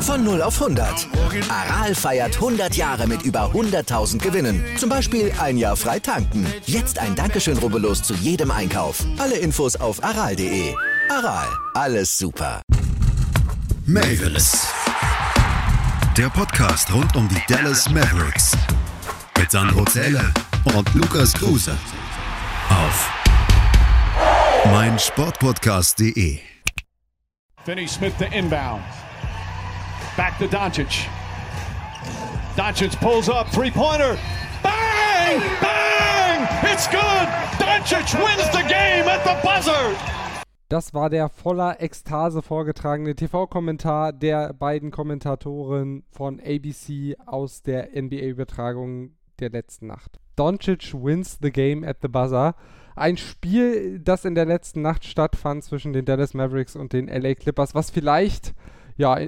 Von 0 auf 100. Aral feiert 100 Jahre mit über 100.000 Gewinnen. Zum Beispiel ein Jahr frei tanken. Jetzt ein Dankeschön, rubbellos zu jedem Einkauf. Alle Infos auf aral.de. Aral, alles super. Mavis. Der Podcast rund um die Dallas Mavericks. Mit Sandro Zähler und Lukas Kruse. Auf meinsportpodcast.de. Finney Smith to inbound. Back to Doncic. Doncic pulls up, three pointer. Bang! Bang! It's good! Doncic wins the game at the buzzer! Das war der voller Ekstase vorgetragene TV-Kommentar der beiden Kommentatoren von ABC aus der NBA-Übertragung der letzten Nacht. Doncic wins the game at the buzzer. Ein Spiel, das in der letzten Nacht stattfand zwischen den Dallas Mavericks und den LA Clippers, was vielleicht ja,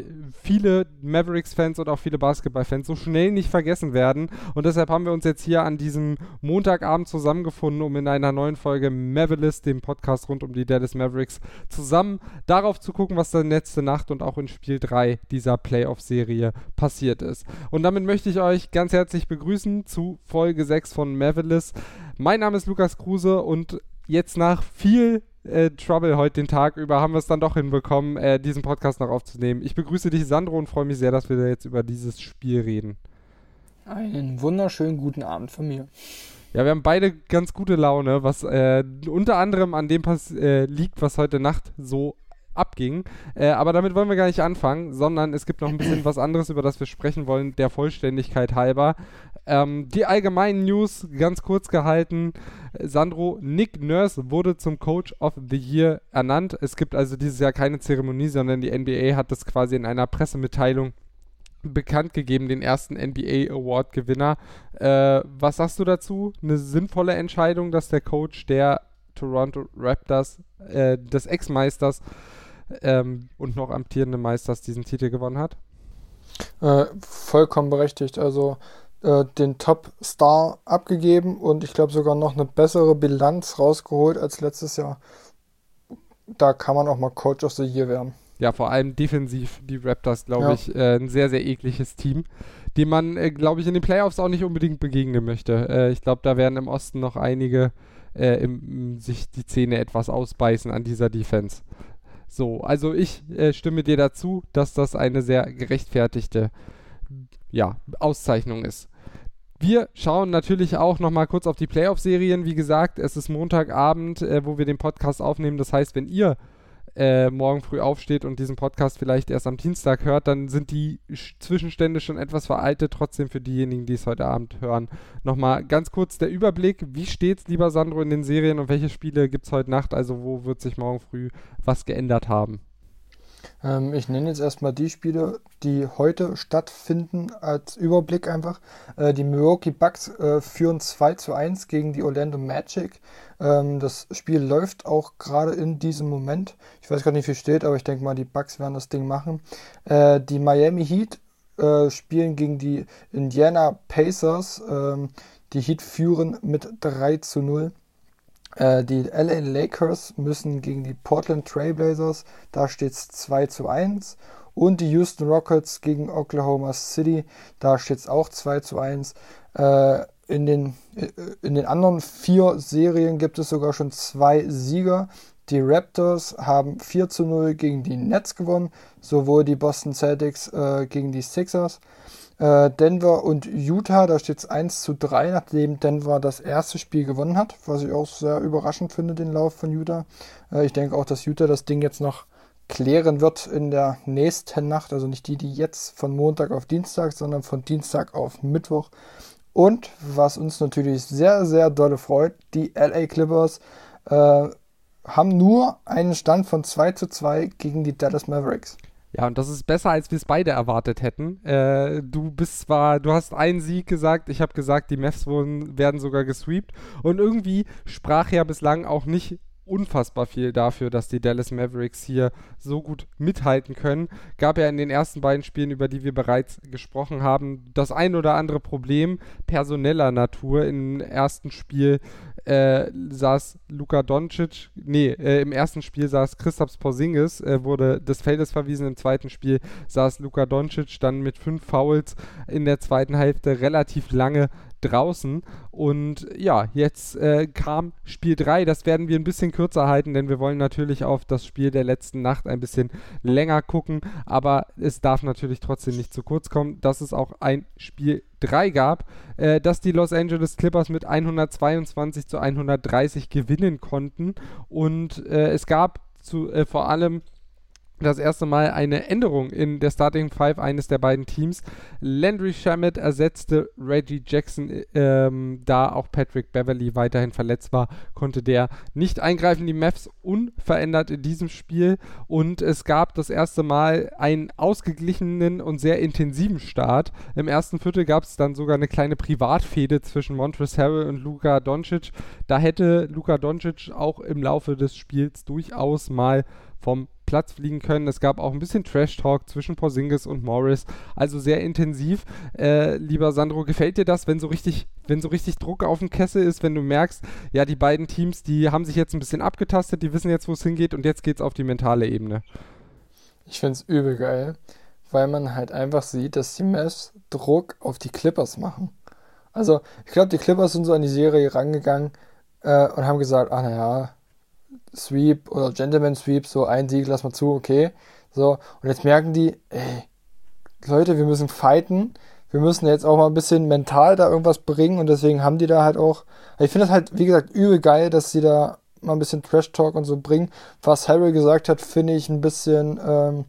viele Mavericks-Fans und auch viele Basketball-Fans so schnell nicht vergessen werden. Und deshalb haben wir uns jetzt hier an diesem Montagabend zusammengefunden, um in einer neuen Folge Mavericks, dem Podcast rund um die Dallas Mavericks, zusammen darauf zu gucken, was dann letzte Nacht und auch in Spiel 3 dieser Playoff-Serie passiert ist. Und damit möchte ich euch ganz herzlich begrüßen zu Folge 6 von Mavericks. Mein Name ist Lukas Kruse und jetzt nach viel äh, Trouble heute den Tag über haben wir es dann doch hinbekommen, äh, diesen Podcast noch aufzunehmen. Ich begrüße dich, Sandro, und freue mich sehr, dass wir jetzt über dieses Spiel reden. Einen wunderschönen guten Abend von mir. Ja, wir haben beide ganz gute Laune, was äh, unter anderem an dem Pass äh, liegt, was heute Nacht so abging. Äh, aber damit wollen wir gar nicht anfangen, sondern es gibt noch ein bisschen was anderes, über das wir sprechen wollen, der Vollständigkeit halber. Ähm, die allgemeinen News, ganz kurz gehalten. Sandro, Nick Nurse wurde zum Coach of the Year ernannt. Es gibt also dieses Jahr keine Zeremonie, sondern die NBA hat das quasi in einer Pressemitteilung bekannt gegeben, den ersten NBA Award Gewinner. Äh, was sagst du dazu? Eine sinnvolle Entscheidung, dass der Coach der Toronto Raptors, äh, des Ex-Meisters ähm, und noch amtierenden Meisters diesen Titel gewonnen hat? Äh, vollkommen berechtigt. Also äh, den Top-Star abgegeben und ich glaube sogar noch eine bessere Bilanz rausgeholt als letztes Jahr. Da kann man auch mal Coach of the Year werden. Ja, vor allem defensiv die Raptors, glaube ja. ich, äh, ein sehr, sehr ekliges Team, dem man, äh, glaube ich, in den Playoffs auch nicht unbedingt begegnen möchte. Äh, ich glaube, da werden im Osten noch einige äh, im, sich die Zähne etwas ausbeißen an dieser Defense. So, also ich äh, stimme dir dazu, dass das eine sehr gerechtfertigte ja, Auszeichnung ist. Wir schauen natürlich auch noch mal kurz auf die Playoff-Serien. Wie gesagt, es ist Montagabend, äh, wo wir den Podcast aufnehmen. Das heißt, wenn ihr äh, morgen früh aufsteht und diesen Podcast vielleicht erst am Dienstag hört, dann sind die Zwischenstände schon etwas veraltet. Trotzdem für diejenigen, die es heute Abend hören, nochmal ganz kurz der Überblick. Wie steht's, lieber Sandro, in den Serien und welche Spiele gibt es heute Nacht? Also wo wird sich morgen früh was geändert haben? Ähm, ich nenne jetzt erstmal die Spiele, die heute stattfinden, als Überblick einfach. Äh, die Milwaukee Bucks äh, führen 2 zu 1 gegen die Orlando Magic. Ähm, das Spiel läuft auch gerade in diesem Moment. Ich weiß gar nicht, wie viel steht, aber ich denke mal, die Bucks werden das Ding machen. Äh, die Miami Heat äh, spielen gegen die Indiana Pacers. Ähm, die Heat führen mit 3 zu 0. Äh, die LA Lakers müssen gegen die Portland Trailblazers, da steht es 2 zu 1. Und die Houston Rockets gegen Oklahoma City, da steht es auch 2 zu 1. Äh, in, den, äh, in den anderen vier Serien gibt es sogar schon zwei Sieger. Die Raptors haben 4 zu 0 gegen die Nets gewonnen, sowohl die Boston Celtics äh, gegen die Sixers. Äh, Denver und Utah, da steht es 1 zu 3, nachdem Denver das erste Spiel gewonnen hat, was ich auch sehr überraschend finde, den Lauf von Utah. Äh, ich denke auch, dass Utah das Ding jetzt noch klären wird in der nächsten Nacht, also nicht die, die jetzt von Montag auf Dienstag, sondern von Dienstag auf Mittwoch. Und was uns natürlich sehr, sehr dolle freut, die LA Clippers äh, haben nur einen Stand von 2 zu 2 gegen die Dallas Mavericks. Ja, und das ist besser, als wir es beide erwartet hätten. Äh, du bist zwar, du hast einen Sieg gesagt, ich habe gesagt, die Mavs wurden, werden sogar gesweept. Und irgendwie sprach ja bislang auch nicht unfassbar viel dafür, dass die Dallas Mavericks hier so gut mithalten können. Gab ja in den ersten beiden Spielen, über die wir bereits gesprochen haben, das ein oder andere Problem personeller Natur. Im ersten Spiel äh, saß Luka Doncic, nee, äh, im ersten Spiel saß Christaps Porzingis, äh, wurde des Feldes verwiesen, im zweiten Spiel saß Luka Doncic dann mit fünf Fouls in der zweiten Hälfte relativ lange draußen. Und ja, jetzt äh, kam Spiel 3. Das werden wir ein bisschen kürzer halten, denn wir wollen natürlich auf das Spiel der letzten Nacht ein bisschen länger gucken. Aber es darf natürlich trotzdem nicht zu kurz kommen, dass es auch ein Spiel 3 gab, äh, dass die Los Angeles Clippers mit 122 zu 130 gewinnen konnten. Und äh, es gab zu, äh, vor allem das erste Mal eine Änderung in der Starting Five eines der beiden Teams. Landry Shamet ersetzte Reggie Jackson, ähm, da auch Patrick Beverly weiterhin verletzt war, konnte der nicht eingreifen. Die Mavs unverändert in diesem Spiel und es gab das erste Mal einen ausgeglichenen und sehr intensiven Start. Im ersten Viertel gab es dann sogar eine kleine Privatfehde zwischen Montrezl Harrell und Luka Doncic. Da hätte Luka Doncic auch im Laufe des Spiels durchaus mal vom Platz fliegen können. Es gab auch ein bisschen Trash-Talk zwischen Porzingis und Morris, also sehr intensiv. Äh, lieber Sandro, gefällt dir das, wenn so richtig, wenn so richtig Druck auf dem Kessel ist, wenn du merkst, ja, die beiden Teams, die haben sich jetzt ein bisschen abgetastet, die wissen jetzt, wo es hingeht und jetzt geht es auf die mentale Ebene. Ich finde es übel geil, weil man halt einfach sieht, dass die Mavs Druck auf die Clippers machen. Also, ich glaube, die Clippers sind so an die Serie rangegangen äh, und haben gesagt, ach naja, Sweep oder Gentleman Sweep, so ein Sieg, lass mal zu, okay. So, und jetzt merken die, ey, Leute, wir müssen fighten. Wir müssen jetzt auch mal ein bisschen mental da irgendwas bringen und deswegen haben die da halt auch. Ich finde das halt, wie gesagt, übel geil, dass sie da mal ein bisschen Trash Talk und so bringen. Was Harry gesagt hat, finde ich ein bisschen, ähm,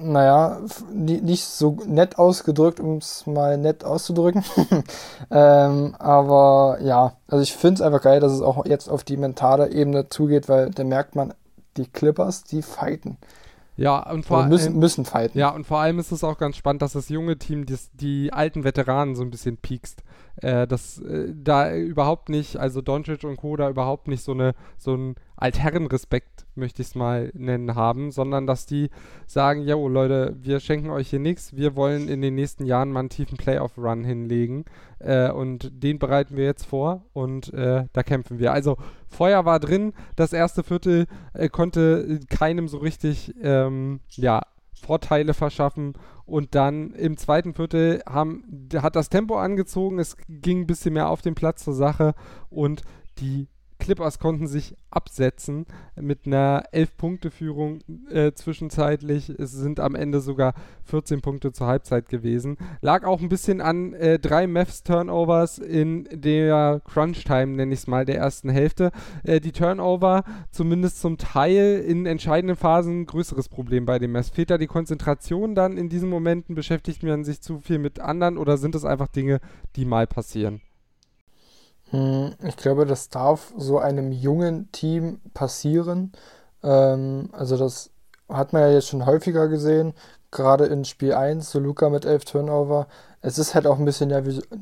naja, nicht so nett ausgedrückt, um es mal nett auszudrücken. ähm, aber ja, also ich finde es einfach geil, dass es auch jetzt auf die mentale Ebene zugeht, weil da merkt man, die Clippers, die fighten. Ja, und vor allem müssen, müssen fighten. Ja, und vor allem ist es auch ganz spannend, dass das junge Team die, die alten Veteranen so ein bisschen piekst. Äh, dass äh, da überhaupt nicht, also Doncic und Co. da überhaupt nicht so eine so ein Altherrenrespekt, möchte ich es mal nennen, haben, sondern dass die sagen, ja, Leute, wir schenken euch hier nichts, wir wollen in den nächsten Jahren mal einen tiefen Playoff-Run hinlegen äh, und den bereiten wir jetzt vor und äh, da kämpfen wir. Also Feuer war drin, das erste Viertel äh, konnte keinem so richtig, ähm, ja, Vorteile verschaffen. Und dann im zweiten Viertel haben, hat das Tempo angezogen, es ging ein bisschen mehr auf den Platz zur Sache. Und die Clippers konnten sich absetzen mit einer 11-Punkte-Führung äh, zwischenzeitlich. Es sind am Ende sogar 14 Punkte zur Halbzeit gewesen. Lag auch ein bisschen an äh, drei Mavs-Turnovers in der Crunch-Time, nenne ich es mal, der ersten Hälfte. Äh, die Turnover zumindest zum Teil in entscheidenden Phasen ein größeres Problem bei den Mavs. Fehlt da die Konzentration dann in diesen Momenten? Beschäftigt man sich zu viel mit anderen oder sind es einfach Dinge, die mal passieren? Hm, ich glaube, das darf so einem jungen Team passieren. Ähm, also das hat man ja jetzt schon häufiger gesehen, gerade in Spiel 1, so Luca mit 11 Turnover. Es ist halt auch ein bisschen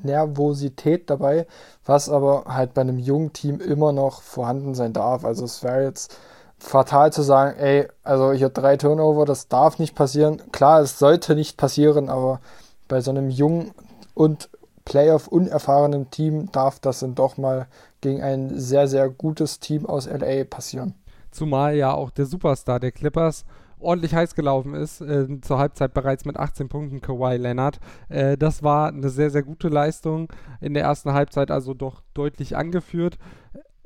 Nervosität dabei, was aber halt bei einem jungen Team immer noch vorhanden sein darf. Also es wäre jetzt fatal zu sagen, ey, also habe drei Turnover, das darf nicht passieren. Klar, es sollte nicht passieren, aber bei so einem jungen und Playoff unerfahrenem Team darf das dann doch mal gegen ein sehr, sehr gutes Team aus LA passieren. Zumal ja auch der Superstar der Clippers ordentlich heiß gelaufen ist, äh, zur Halbzeit bereits mit 18 Punkten Kawhi Leonard. Äh, das war eine sehr, sehr gute Leistung in der ersten Halbzeit, also doch deutlich angeführt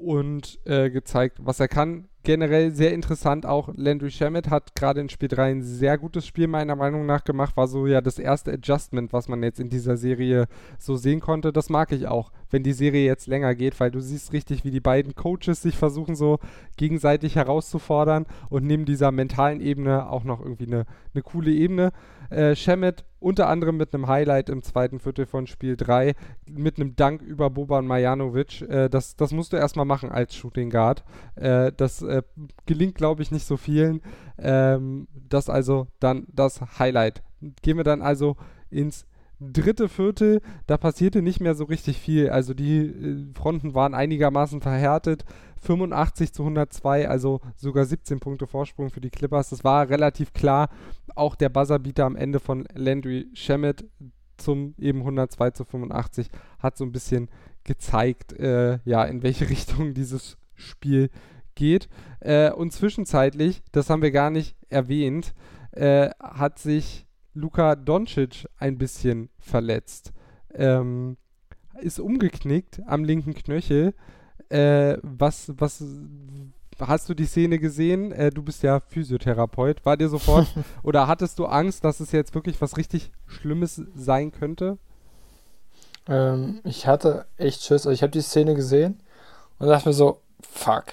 und äh, gezeigt, was er kann generell sehr interessant auch. Landry Shamet hat gerade in Spiel 3 ein sehr gutes Spiel meiner Meinung nach gemacht. War so ja das erste Adjustment, was man jetzt in dieser Serie so sehen konnte. Das mag ich auch, wenn die Serie jetzt länger geht, weil du siehst richtig, wie die beiden Coaches sich versuchen so gegenseitig herauszufordern und neben dieser mentalen Ebene auch noch irgendwie eine, eine coole Ebene. Äh, Shemet unter anderem mit einem Highlight im zweiten Viertel von Spiel 3, mit einem Dank über Boban Marjanovic. Äh, das, das musst du erstmal machen als Shooting Guard. Äh, das äh, gelingt, glaube ich, nicht so vielen. Ähm, das also dann das Highlight. Gehen wir dann also ins dritte Viertel, da passierte nicht mehr so richtig viel. Also die äh, Fronten waren einigermaßen verhärtet. 85 zu 102, also sogar 17 Punkte Vorsprung für die Clippers. Das war relativ klar. Auch der Buzzerbeater am Ende von Landry Shamet zum eben 102 zu 85 hat so ein bisschen gezeigt, äh, ja, in welche Richtung dieses Spiel geht. Äh, und zwischenzeitlich, das haben wir gar nicht erwähnt, äh, hat sich Luka Doncic ein bisschen verletzt. Ähm, ist umgeknickt am linken Knöchel. Äh, was, was, hast du die Szene gesehen? Äh, du bist ja Physiotherapeut. War dir sofort oder hattest du Angst, dass es jetzt wirklich was richtig Schlimmes sein könnte? Ähm, ich hatte echt Schiss. Also ich habe die Szene gesehen und dachte mir so, fuck.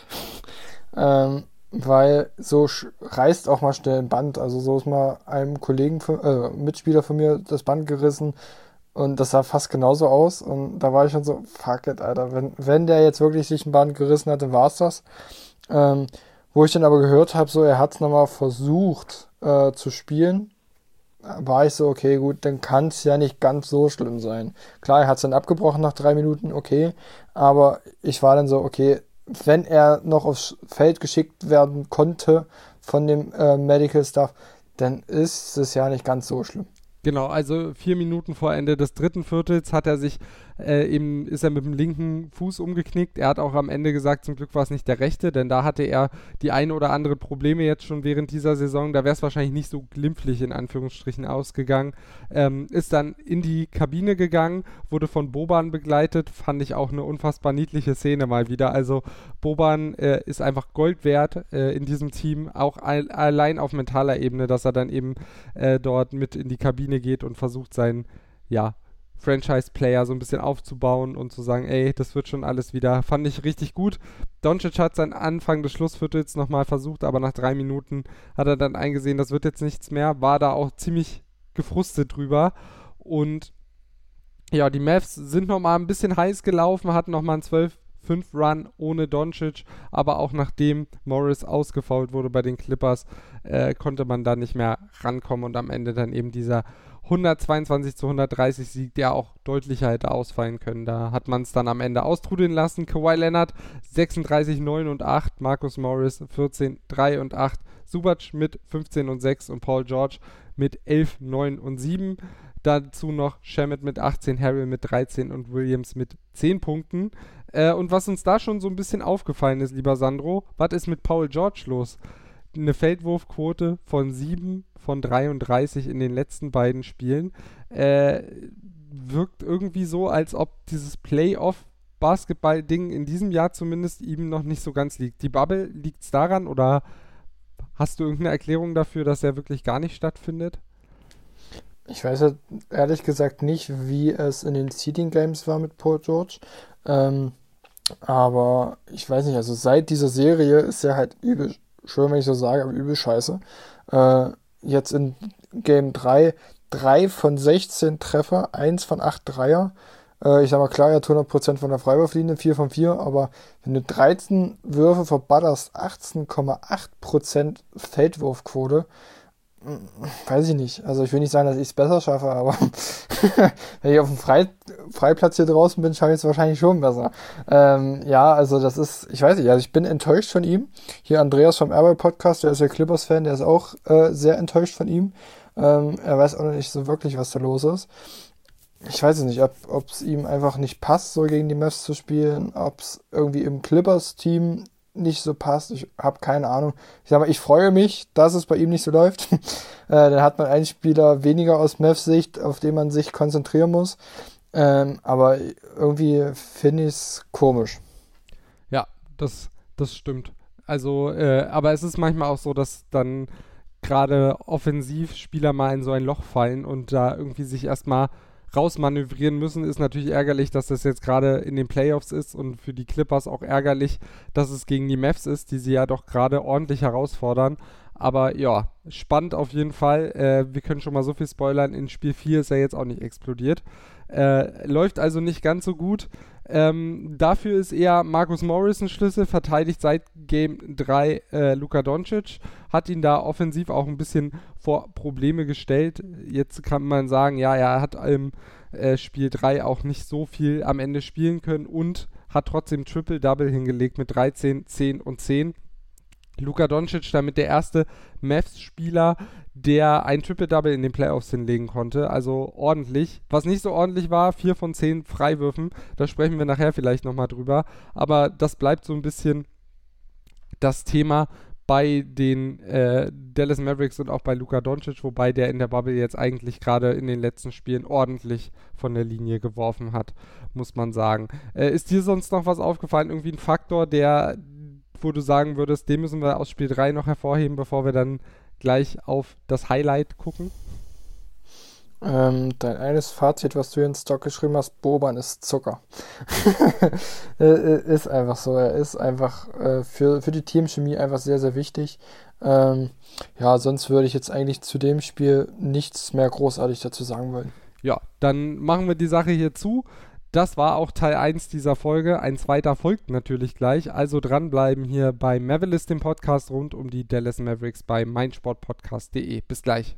ähm, weil so reißt auch mal schnell ein Band. Also so ist mal einem Kollegen, äh, Mitspieler von mir das Band gerissen und das sah fast genauso aus. Und da war ich schon so, fuck it, Alter. Wenn, wenn der jetzt wirklich sich ein Band gerissen hatte, war es das. Ähm, wo ich dann aber gehört habe, so er hat es nochmal versucht äh, zu spielen, war ich so, okay, gut, dann kann es ja nicht ganz so schlimm sein. Klar, er hat es dann abgebrochen nach drei Minuten, okay, aber ich war dann so, okay, wenn er noch aufs Feld geschickt werden konnte von dem äh, Medical Staff, dann ist es ja nicht ganz so schlimm. Genau, also vier Minuten vor Ende des dritten Viertels hat er sich äh, eben, ist er mit dem linken Fuß umgeknickt. Er hat auch am Ende gesagt, zum Glück war es nicht der rechte, denn da hatte er die ein oder andere Probleme jetzt schon während dieser Saison. Da wäre es wahrscheinlich nicht so glimpflich in Anführungsstrichen ausgegangen. Ähm, ist dann in die Kabine gegangen, wurde von Boban begleitet. Fand ich auch eine unfassbar niedliche Szene mal wieder. Also Boban äh, ist einfach Gold wert äh, in diesem Team, auch al allein auf mentaler Ebene, dass er dann eben äh, dort mit in die Kabine geht und versucht, seinen ja, Franchise-Player so ein bisschen aufzubauen und zu sagen, ey, das wird schon alles wieder. Fand ich richtig gut. Doncic hat seinen Anfang des Schlussviertels nochmal versucht, aber nach drei Minuten hat er dann eingesehen, das wird jetzt nichts mehr. War da auch ziemlich gefrustet drüber. Und ja, die Mavs sind nochmal ein bisschen heiß gelaufen, hatten nochmal einen 12 5 Run ohne Doncic, aber auch nachdem Morris ausgefault wurde bei den Clippers, äh, konnte man da nicht mehr rankommen und am Ende dann eben dieser 122 zu 130 Sieg, der auch deutlicher hätte ausfallen können. Da hat man es dann am Ende austrudeln lassen. Kawhi Leonard 36, 9 und 8, Marcus Morris 14, 3 und 8, Subac mit 15 und 6 und Paul George mit 11, 9 und 7. Dazu noch Shamet mit 18, Harrell mit 13 und Williams mit 10 Punkten. Äh, und was uns da schon so ein bisschen aufgefallen ist, lieber Sandro, was ist mit Paul George los? Eine Feldwurfquote von 7 von 33 in den letzten beiden Spielen. Äh, wirkt irgendwie so, als ob dieses Playoff Basketball-Ding in diesem Jahr zumindest ihm noch nicht so ganz liegt. Die Bubble, liegt es daran oder hast du irgendeine Erklärung dafür, dass er wirklich gar nicht stattfindet? Ich weiß ja ehrlich gesagt nicht, wie es in den Seeding Games war mit Paul George. Ähm, aber ich weiß nicht, also seit dieser Serie ist er halt übel, schön, wenn ich so sage, aber übel scheiße. Äh, jetzt in Game 3 3 von 16 Treffer, 1 von 8 Dreier. Äh, ich sag mal, klar, er hat 100% von der Freiwurflinie, 4 von 4, aber wenn du 13 Würfe verbatterst, 18,8% Feldwurfquote, weiß ich nicht. Also ich will nicht sagen, dass ich es besser schaffe, aber wenn ich auf dem Frei Freiplatz hier draußen bin, schaffe ich es wahrscheinlich schon besser. Ähm, ja, also das ist, ich weiß nicht, also ich bin enttäuscht von ihm. Hier Andreas vom Airball Podcast, der ist ja Clippers-Fan, der ist auch äh, sehr enttäuscht von ihm. Ähm, er weiß auch noch nicht so wirklich, was da los ist. Ich weiß es nicht, ob es ihm einfach nicht passt, so gegen die Mavs zu spielen, ob es irgendwie im Clippers-Team nicht so passt. Ich habe keine Ahnung. Ich sag mal, ich freue mich, dass es bei ihm nicht so läuft. äh, dann hat man einen Spieler weniger aus Mavs Sicht, auf den man sich konzentrieren muss. Ähm, aber irgendwie finde ich es komisch. Ja, das, das stimmt. Also, äh, aber es ist manchmal auch so, dass dann gerade Offensivspieler mal in so ein Loch fallen und da irgendwie sich erstmal rausmanövrieren müssen. Ist natürlich ärgerlich, dass das jetzt gerade in den Playoffs ist und für die Clippers auch ärgerlich, dass es gegen die Mavs ist, die sie ja doch gerade ordentlich herausfordern. Aber ja, spannend auf jeden Fall. Äh, wir können schon mal so viel spoilern. In Spiel 4 ist er jetzt auch nicht explodiert. Äh, läuft also nicht ganz so gut. Ähm, dafür ist eher Markus Morris ein Schlüssel, verteidigt seit Game 3 äh, Luka Doncic, hat ihn da offensiv auch ein bisschen vor Probleme gestellt. Jetzt kann man sagen, ja, er hat im äh, Spiel 3 auch nicht so viel am Ende spielen können und hat trotzdem Triple-Double hingelegt mit 13, 10 und 10. Luka Doncic damit der erste Mavs-Spieler, der ein Triple-Double in den Playoffs hinlegen konnte. Also ordentlich. Was nicht so ordentlich war, 4 von 10 Freiwürfen. Da sprechen wir nachher vielleicht nochmal drüber. Aber das bleibt so ein bisschen das Thema bei den äh, Dallas Mavericks und auch bei Luka Doncic, wobei der in der Bubble jetzt eigentlich gerade in den letzten Spielen ordentlich von der Linie geworfen hat, muss man sagen. Äh, ist dir sonst noch was aufgefallen? Irgendwie ein Faktor, der, wo du sagen würdest, den müssen wir aus Spiel 3 noch hervorheben, bevor wir dann gleich auf das Highlight gucken? Ähm, dein eines Fazit, was du in Stock geschrieben hast, Boban ist Zucker. Ist einfach so. Er ist einfach äh, für, für die Teamchemie einfach sehr, sehr wichtig. Ähm, ja, sonst würde ich jetzt eigentlich zu dem Spiel nichts mehr großartig dazu sagen wollen. Ja, dann machen wir die Sache hier zu. Das war auch Teil 1 dieser Folge. Ein zweiter folgt natürlich gleich. Also dranbleiben hier bei Mavericks, dem Podcast rund um die Dallas Mavericks bei meinsportpodcast.de. Bis gleich.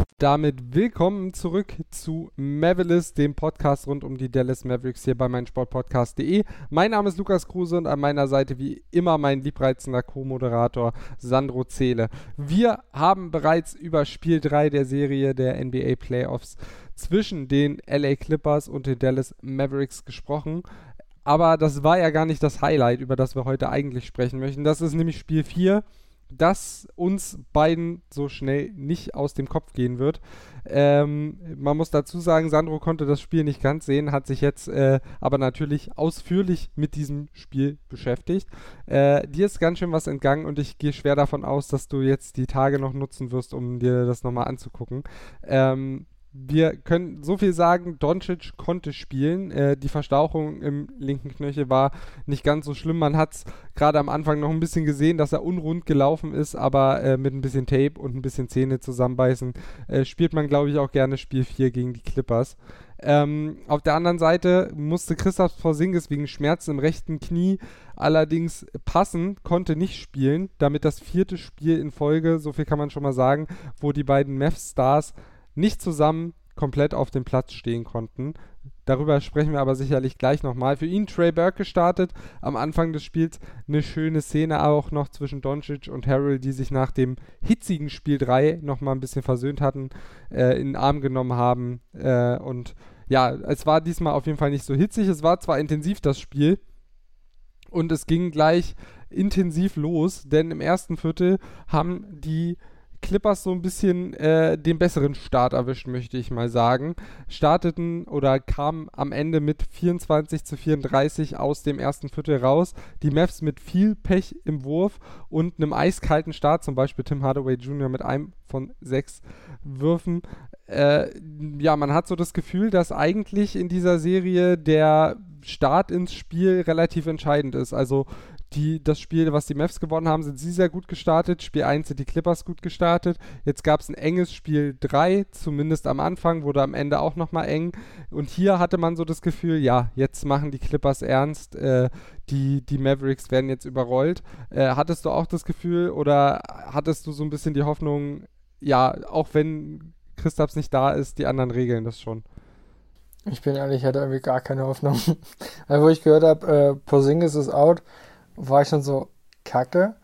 damit willkommen zurück zu Mavericks, dem Podcast rund um die Dallas Mavericks hier bei meinsportpodcast.de. Mein Name ist Lukas Kruse und an meiner Seite wie immer mein liebreizender Co-Moderator Sandro Zähle. Wir haben bereits über Spiel 3 der Serie der NBA Playoffs zwischen den LA Clippers und den Dallas Mavericks gesprochen. Aber das war ja gar nicht das Highlight, über das wir heute eigentlich sprechen möchten. Das ist nämlich Spiel 4 das uns beiden so schnell nicht aus dem Kopf gehen wird. Ähm, man muss dazu sagen, Sandro konnte das Spiel nicht ganz sehen, hat sich jetzt äh, aber natürlich ausführlich mit diesem Spiel beschäftigt. Äh, dir ist ganz schön was entgangen und ich gehe schwer davon aus, dass du jetzt die Tage noch nutzen wirst, um dir das nochmal anzugucken. Ähm, wir können so viel sagen, Doncic konnte spielen. Äh, die Verstauchung im linken Knöchel war nicht ganz so schlimm. Man hat es gerade am Anfang noch ein bisschen gesehen, dass er unrund gelaufen ist, aber äh, mit ein bisschen Tape und ein bisschen Zähne zusammenbeißen äh, spielt man, glaube ich, auch gerne Spiel 4 gegen die Clippers. Ähm, auf der anderen Seite musste Christoph Porzingis wegen Schmerzen im rechten Knie allerdings passen, konnte nicht spielen. Damit das vierte Spiel in Folge, so viel kann man schon mal sagen, wo die beiden Mavs-Stars nicht zusammen komplett auf dem Platz stehen konnten. Darüber sprechen wir aber sicherlich gleich nochmal. Für ihn Trey Burke gestartet. Am Anfang des Spiels eine schöne Szene auch noch zwischen Doncic und Harrell, die sich nach dem hitzigen Spiel 3 nochmal ein bisschen versöhnt hatten, äh, in den Arm genommen haben. Äh, und ja, es war diesmal auf jeden Fall nicht so hitzig. Es war zwar intensiv das Spiel und es ging gleich intensiv los, denn im ersten Viertel haben die Clippers so ein bisschen äh, den besseren Start erwischt, möchte ich mal sagen. Starteten oder kamen am Ende mit 24 zu 34 aus dem ersten Viertel raus. Die Mavs mit viel Pech im Wurf und einem eiskalten Start, zum Beispiel Tim Hardaway Jr. mit einem von sechs Würfen. Äh, ja, man hat so das Gefühl, dass eigentlich in dieser Serie der Start ins Spiel relativ entscheidend ist. Also die, das Spiel, was die Mavs gewonnen haben, sind sie sehr gut gestartet. Spiel 1 sind die Clippers gut gestartet. Jetzt gab es ein enges Spiel 3, zumindest am Anfang, wurde am Ende auch nochmal eng. Und hier hatte man so das Gefühl, ja, jetzt machen die Clippers ernst. Äh, die, die Mavericks werden jetzt überrollt. Äh, hattest du auch das Gefühl oder hattest du so ein bisschen die Hoffnung, ja, auch wenn Christaps nicht da ist, die anderen regeln das schon? Ich bin ehrlich, ich hatte irgendwie gar keine Hoffnung. Wo ich gehört habe, äh, Porzingis ist out, war ich schon so kacke.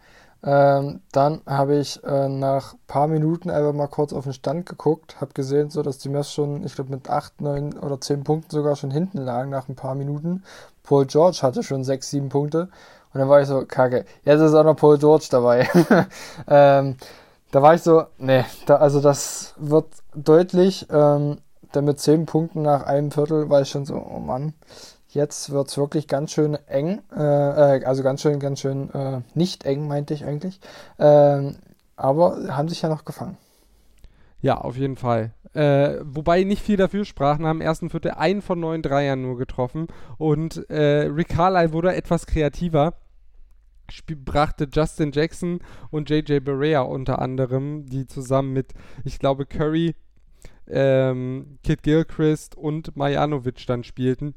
Ähm, dann habe ich äh, nach ein paar Minuten einfach mal kurz auf den Stand geguckt, habe gesehen, so dass die Mess schon, ich glaube, mit 8, 9 oder 10 Punkten sogar schon hinten lagen nach ein paar Minuten. Paul George hatte schon 6, 7 Punkte. Und dann war ich so, kacke, jetzt ist auch noch Paul George dabei. ähm, da war ich so, nee, da, also das wird deutlich. Ähm, dann mit 10 Punkten nach einem Viertel war ich schon so, oh Mann, Jetzt wird es wirklich ganz schön eng, äh, äh, also ganz schön, ganz schön äh, nicht eng, meinte ich eigentlich. Ähm, aber haben sich ja noch gefangen. Ja, auf jeden Fall. Äh, wobei nicht viel dafür sprachen, haben im ersten Viertel einen von neun Dreiern nur getroffen und äh, Rick Carlisle wurde etwas kreativer. Brachte Justin Jackson und JJ Barea unter anderem, die zusammen mit, ich glaube, Curry, ähm, Kid Gilchrist und Majanovic dann spielten.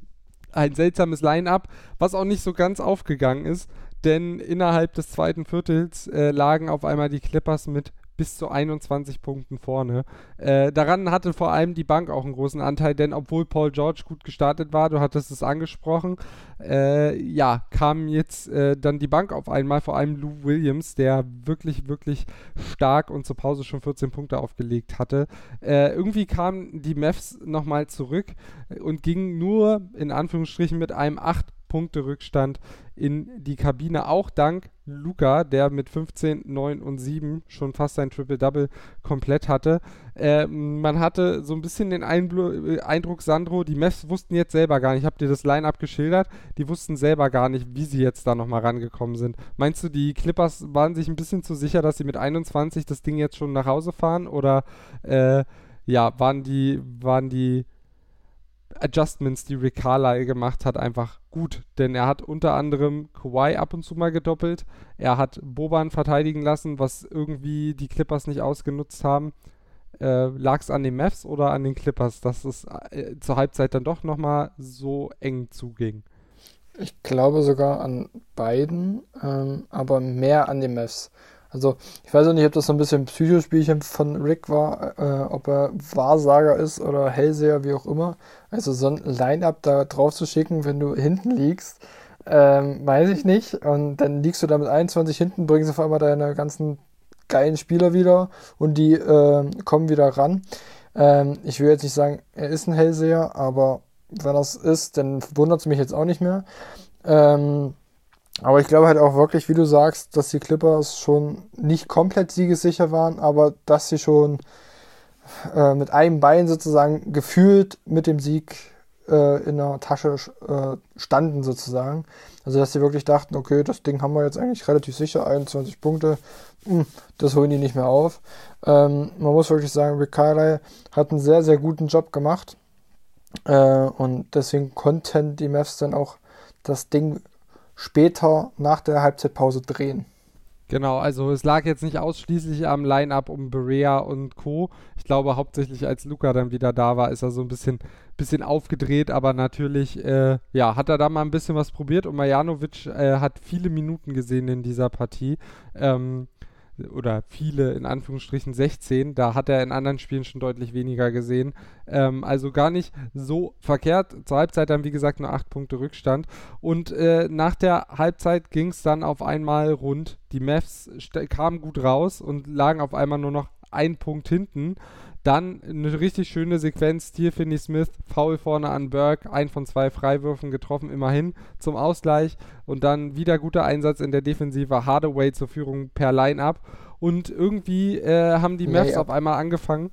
Ein seltsames Line-up, was auch nicht so ganz aufgegangen ist, denn innerhalb des zweiten Viertels äh, lagen auf einmal die Clippers mit bis zu 21 Punkten vorne. Äh, daran hatte vor allem die Bank auch einen großen Anteil, denn obwohl Paul George gut gestartet war, du hattest es angesprochen, äh, ja, kam jetzt äh, dann die Bank auf einmal, vor allem Lou Williams, der wirklich, wirklich stark und zur Pause schon 14 Punkte aufgelegt hatte. Äh, irgendwie kamen die Mavs nochmal zurück und gingen nur in Anführungsstrichen mit einem 8 Punkte Rückstand in die Kabine, auch dank Luca, der mit 15, 9 und 7 schon fast sein Triple-Double komplett hatte. Äh, man hatte so ein bisschen den Einbl äh, Eindruck, Sandro, die Mavs wussten jetzt selber gar nicht, ich habe dir das Line-Up geschildert, die wussten selber gar nicht, wie sie jetzt da nochmal rangekommen sind. Meinst du, die Clippers waren sich ein bisschen zu sicher, dass sie mit 21 das Ding jetzt schon nach Hause fahren oder äh, ja, waren die, waren die Adjustments, die Rick Carlisle gemacht hat, einfach gut. Denn er hat unter anderem Kawhi ab und zu mal gedoppelt. Er hat Boban verteidigen lassen, was irgendwie die Clippers nicht ausgenutzt haben. Äh, Lag es an den Mavs oder an den Clippers, dass es äh, zur Halbzeit dann doch nochmal so eng zuging? Ich glaube sogar an beiden, ähm, aber mehr an den Mavs. Also ich weiß auch nicht, ob das so ein bisschen Psychospielchen von Rick war, äh, ob er Wahrsager ist oder Hellseher, wie auch immer. Also so ein Line-Up da drauf zu schicken, wenn du hinten liegst, ähm, weiß ich nicht. Und dann liegst du da mit 21 hinten, bringst auf einmal deine ganzen geilen Spieler wieder und die äh, kommen wieder ran. Ähm, ich will jetzt nicht sagen, er ist ein Hellseher, aber wenn das ist, dann wundert es mich jetzt auch nicht mehr. Ähm, aber ich glaube halt auch wirklich, wie du sagst, dass die Clippers schon nicht komplett siegessicher waren, aber dass sie schon äh, mit einem Bein sozusagen gefühlt mit dem Sieg äh, in der Tasche äh, standen sozusagen. Also dass sie wirklich dachten, okay, das Ding haben wir jetzt eigentlich relativ sicher, 21 Punkte, hm, das holen die nicht mehr auf. Ähm, man muss wirklich sagen, Rick Carlisle hat einen sehr, sehr guten Job gemacht. Äh, und deswegen konnten die Mavs dann auch das Ding später nach der Halbzeitpause drehen. Genau, also es lag jetzt nicht ausschließlich am Line-Up um Berea und Co. Ich glaube hauptsächlich als Luca dann wieder da war, ist er so ein bisschen, bisschen aufgedreht, aber natürlich, äh, ja, hat er da mal ein bisschen was probiert und Majanovic äh, hat viele Minuten gesehen in dieser Partie. Ähm, oder viele in Anführungsstrichen 16. Da hat er in anderen Spielen schon deutlich weniger gesehen. Ähm, also gar nicht so verkehrt. Zur Halbzeit dann, wie gesagt, nur 8 Punkte Rückstand. Und äh, nach der Halbzeit ging es dann auf einmal rund. Die Mavs kamen gut raus und lagen auf einmal nur noch ein Punkt hinten. Dann eine richtig schöne Sequenz. Hier Finney Smith, Foul vorne an Burke, ein von zwei Freiwürfen getroffen, immerhin zum Ausgleich. Und dann wieder guter Einsatz in der Defensive. Hardaway zur Führung per Line-Up. Und irgendwie äh, haben die Mavs auf einmal angefangen.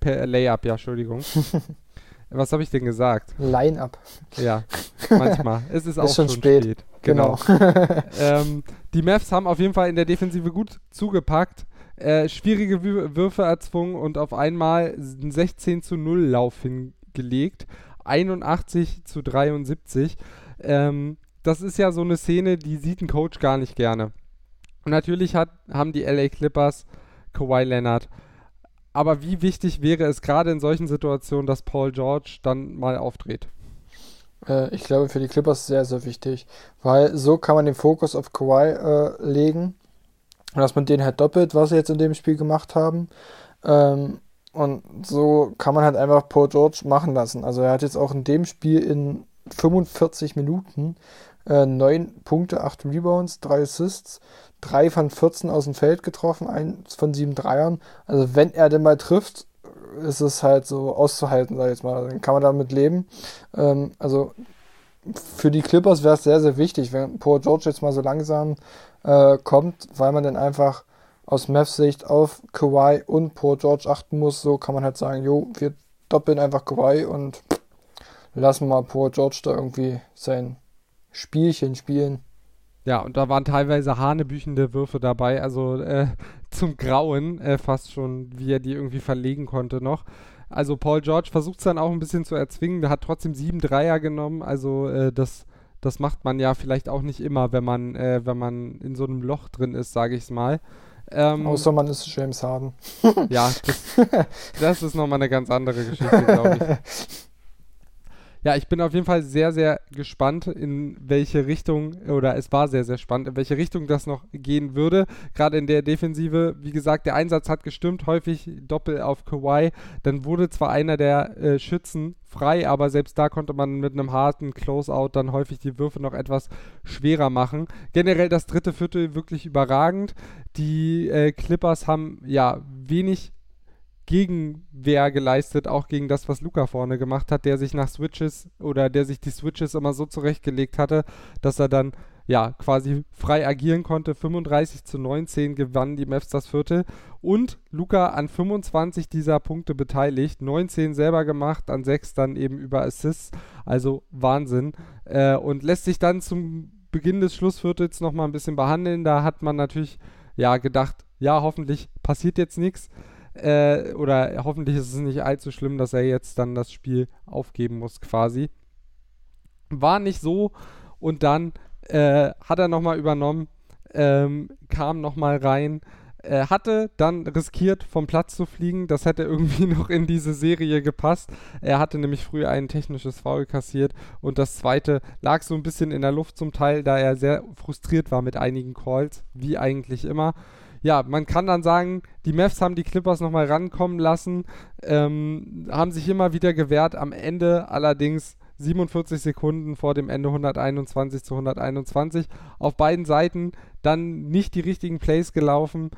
Per äh, Layup, ja, Entschuldigung. Was habe ich denn gesagt? Line-Up. Ja, manchmal. es ist, ist auch schon, schon spät. spät. Genau. genau. ähm, die Mavs haben auf jeden Fall in der Defensive gut zugepackt äh, schwierige Würfe erzwungen und auf einmal einen 16 zu 0 Lauf hingelegt. 81 zu 73. Ähm, das ist ja so eine Szene, die sieht ein Coach gar nicht gerne. Und natürlich hat, haben die LA Clippers Kawhi Leonard. Aber wie wichtig wäre es gerade in solchen Situationen, dass Paul George dann mal aufdreht? Äh, ich glaube, für die Clippers sehr, sehr wichtig, weil so kann man den Fokus auf Kawhi äh, legen und dass man den halt doppelt, was sie jetzt in dem Spiel gemacht haben. Ähm, und so kann man halt einfach Paul George machen lassen. Also er hat jetzt auch in dem Spiel in 45 Minuten äh, 9 Punkte, 8 Rebounds, 3 Assists, 3 von 14 aus dem Feld getroffen, 1 von 7 Dreiern. Also wenn er denn mal trifft, ist es halt so auszuhalten, sag ich jetzt mal. Dann kann man damit leben. Ähm, also für die Clippers wäre es sehr, sehr wichtig, wenn Paul George jetzt mal so langsam äh, kommt, weil man dann einfach aus Mavs Sicht auf Kawhi und Paul George achten muss. So kann man halt sagen, jo, wir doppeln einfach Kawhi und lassen mal Paul George da irgendwie sein Spielchen spielen. Ja, und da waren teilweise hanebüchende Würfe dabei, also äh, zum Grauen äh, fast schon, wie er die irgendwie verlegen konnte noch. Also Paul George versucht es dann auch ein bisschen zu erzwingen, der hat trotzdem sieben Dreier genommen, also äh, das, das macht man ja vielleicht auch nicht immer, wenn man, äh, wenn man in so einem Loch drin ist, sage ich es mal. Ähm, Außer man ist James Harden. ja, das, das ist nochmal eine ganz andere Geschichte, glaube ich. Ja, ich bin auf jeden Fall sehr, sehr gespannt, in welche Richtung, oder es war sehr, sehr spannend, in welche Richtung das noch gehen würde. Gerade in der Defensive, wie gesagt, der Einsatz hat gestimmt, häufig Doppel auf Kawhi. Dann wurde zwar einer der äh, Schützen frei, aber selbst da konnte man mit einem harten Closeout dann häufig die Würfe noch etwas schwerer machen. Generell das dritte Viertel wirklich überragend. Die äh, Clippers haben ja wenig Gegenwehr geleistet, auch gegen das, was Luca vorne gemacht hat, der sich nach Switches oder der sich die Switches immer so zurechtgelegt hatte, dass er dann ja quasi frei agieren konnte. 35 zu 19 gewannen die Mavs das Viertel und Luca an 25 dieser Punkte beteiligt, 19 selber gemacht, an 6 dann eben über Assists, also Wahnsinn. Äh, und lässt sich dann zum Beginn des Schlussviertels nochmal ein bisschen behandeln. Da hat man natürlich ja gedacht, ja, hoffentlich passiert jetzt nichts. Äh, oder hoffentlich ist es nicht allzu schlimm, dass er jetzt dann das Spiel aufgeben muss, quasi. War nicht so. Und dann äh, hat er nochmal übernommen, ähm, kam nochmal rein, äh, hatte dann riskiert, vom Platz zu fliegen. Das hätte irgendwie noch in diese Serie gepasst. Er hatte nämlich früher ein technisches Foul kassiert und das zweite lag so ein bisschen in der Luft zum Teil, da er sehr frustriert war mit einigen Calls, wie eigentlich immer ja, man kann dann sagen, die Mavs haben die Clippers nochmal rankommen lassen, ähm, haben sich immer wieder gewehrt. Am Ende allerdings 47 Sekunden vor dem Ende 121 zu 121. Auf beiden Seiten dann nicht die richtigen Plays gelaufen.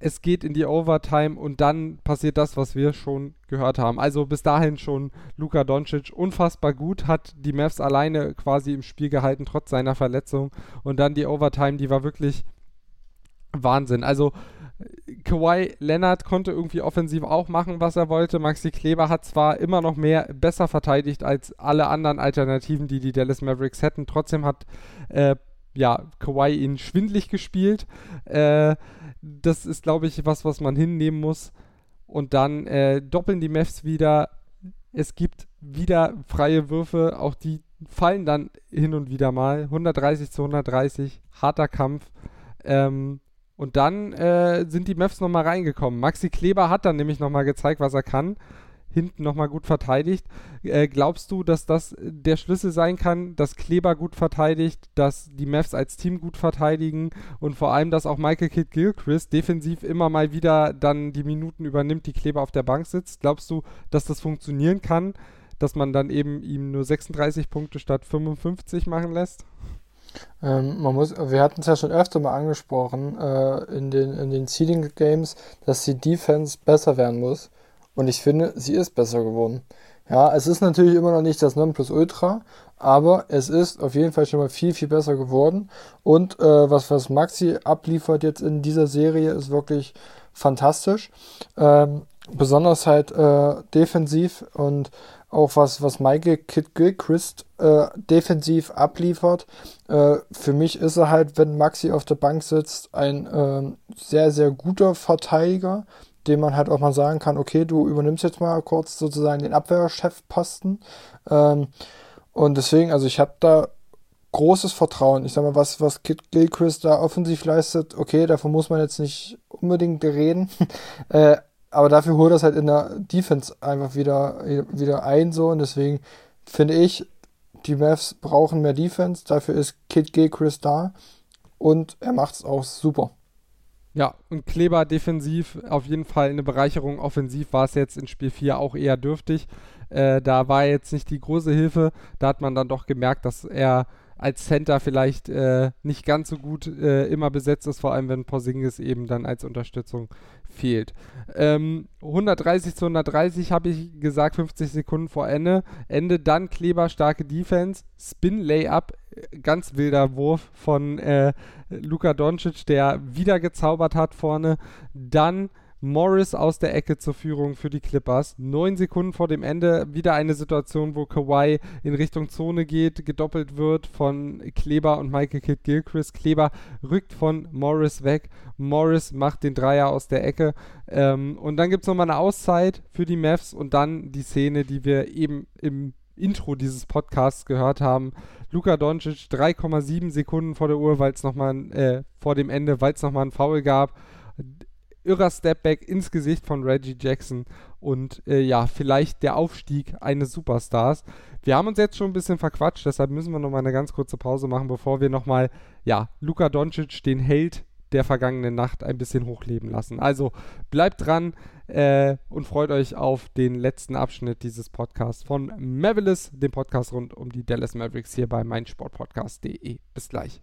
Es geht in die Overtime und dann passiert das, was wir schon gehört haben. Also bis dahin schon Luka Doncic unfassbar gut, hat die Mavs alleine quasi im Spiel gehalten, trotz seiner Verletzung. Und dann die Overtime, die war wirklich Wahnsinn. Also Kawhi Leonard konnte irgendwie offensiv auch machen, was er wollte. Maxi Kleber hat zwar immer noch mehr besser verteidigt als alle anderen Alternativen, die die Dallas Mavericks hätten. Trotzdem hat äh, ja, Kawhi ihn schwindlig gespielt. Äh, das ist, glaube ich, was, was man hinnehmen muss. Und dann äh, doppeln die Mavs wieder. Es gibt wieder freie Würfe, auch die fallen dann hin und wieder mal. 130 zu 130, harter Kampf. Ähm, und dann äh, sind die Mavs nochmal reingekommen. Maxi Kleber hat dann nämlich nochmal gezeigt, was er kann. Hinten nochmal gut verteidigt. Äh, glaubst du, dass das der Schlüssel sein kann, dass Kleber gut verteidigt, dass die Mavs als Team gut verteidigen und vor allem, dass auch Michael Kidd Gilchrist defensiv immer mal wieder dann die Minuten übernimmt, die Kleber auf der Bank sitzt? Glaubst du, dass das funktionieren kann, dass man dann eben ihm nur 36 Punkte statt 55 machen lässt? Ähm, man muss, wir hatten es ja schon öfter mal angesprochen äh, in den, in den Seeding Games, dass die Defense besser werden muss. Und ich finde, sie ist besser geworden. Ja, es ist natürlich immer noch nicht das Nonplusultra, aber es ist auf jeden Fall schon mal viel, viel besser geworden. Und äh, was, was Maxi abliefert jetzt in dieser Serie, ist wirklich fantastisch. Ähm, besonders halt äh, defensiv und auch was, was Michael Kid Gilchrist äh, defensiv abliefert. Äh, für mich ist er halt, wenn Maxi auf der Bank sitzt, ein äh, sehr, sehr guter Verteidiger, dem man halt auch mal sagen kann, okay, du übernimmst jetzt mal kurz sozusagen den Abwehrchefposten. Ähm, und deswegen, also ich habe da großes Vertrauen. Ich sag mal, was, was Kid Gilchrist da offensiv leistet, okay, davon muss man jetzt nicht unbedingt reden. äh, aber dafür holt er es halt in der Defense einfach wieder, wieder ein so und deswegen finde ich, die Mavs brauchen mehr Defense, dafür ist Kid Gilchrist da und er macht es auch super. Ja, und Kleber defensiv auf jeden Fall eine Bereicherung. Offensiv war es jetzt in Spiel 4 auch eher dürftig. Äh, da war jetzt nicht die große Hilfe. Da hat man dann doch gemerkt, dass er als Center vielleicht äh, nicht ganz so gut äh, immer besetzt ist, vor allem wenn Porzingis eben dann als Unterstützung fehlt. Ähm, 130 zu 130 habe ich gesagt, 50 Sekunden vor Ende. Ende dann Kleber, starke Defense, Spin Layup, ganz wilder Wurf von äh, Luka Doncic, der wieder gezaubert hat vorne. Dann Morris aus der Ecke zur Führung für die Clippers. Neun Sekunden vor dem Ende wieder eine Situation, wo Kawhi in Richtung Zone geht, gedoppelt wird von Kleber und Michael Kidd Gilchrist. Kleber rückt von Morris weg. Morris macht den Dreier aus der Ecke. Ähm, und dann gibt es nochmal eine Auszeit für die Mavs und dann die Szene, die wir eben im Intro dieses Podcasts gehört haben. Luka Doncic 3,7 Sekunden vor der Uhr, weil es nochmal äh, vor dem Ende, weil es nochmal einen Foul gab irrer Stepback ins Gesicht von Reggie Jackson und äh, ja, vielleicht der Aufstieg eines Superstars. Wir haben uns jetzt schon ein bisschen verquatscht, deshalb müssen wir nochmal eine ganz kurze Pause machen, bevor wir nochmal, ja, Luka Doncic, den Held der vergangenen Nacht, ein bisschen hochleben lassen. Also bleibt dran äh, und freut euch auf den letzten Abschnitt dieses Podcasts von Mavericks, dem Podcast rund um die Dallas Mavericks hier bei meinsportpodcast.de. Bis gleich.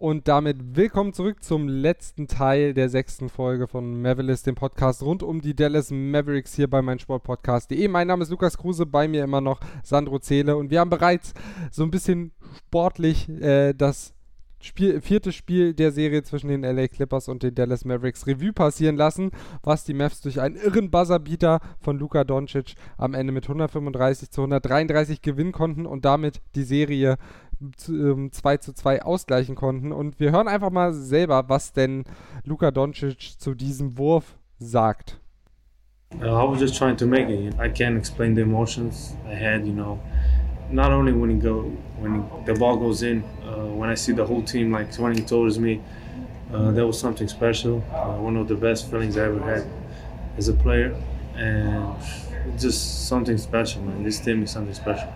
Und damit willkommen zurück zum letzten Teil der sechsten Folge von Mavericks, dem Podcast rund um die Dallas Mavericks hier bei meinsportpodcast.de. Mein Name ist Lukas Kruse, bei mir immer noch Sandro Zähle und wir haben bereits so ein bisschen sportlich äh, das Spiel, vierte Spiel der Serie zwischen den LA Clippers und den Dallas Mavericks Revue passieren lassen, was die Mavs durch einen irren Buzzerbeater von Luka Doncic am Ende mit 135 zu 133 gewinnen konnten und damit die Serie zu, ähm, 2 zu 2 ausgleichen konnten. Und wir hören einfach mal selber, was denn Luka Doncic zu diesem Wurf sagt. Uh, I was just trying to make it. I can't explain the emotions I had, you know. Not only when it go when the ball goes in, uh, when I see the whole team like running towards me, uh, that was something special. Uh, one of the best feelings I ever had as a player, and just something special, man. This team is something special.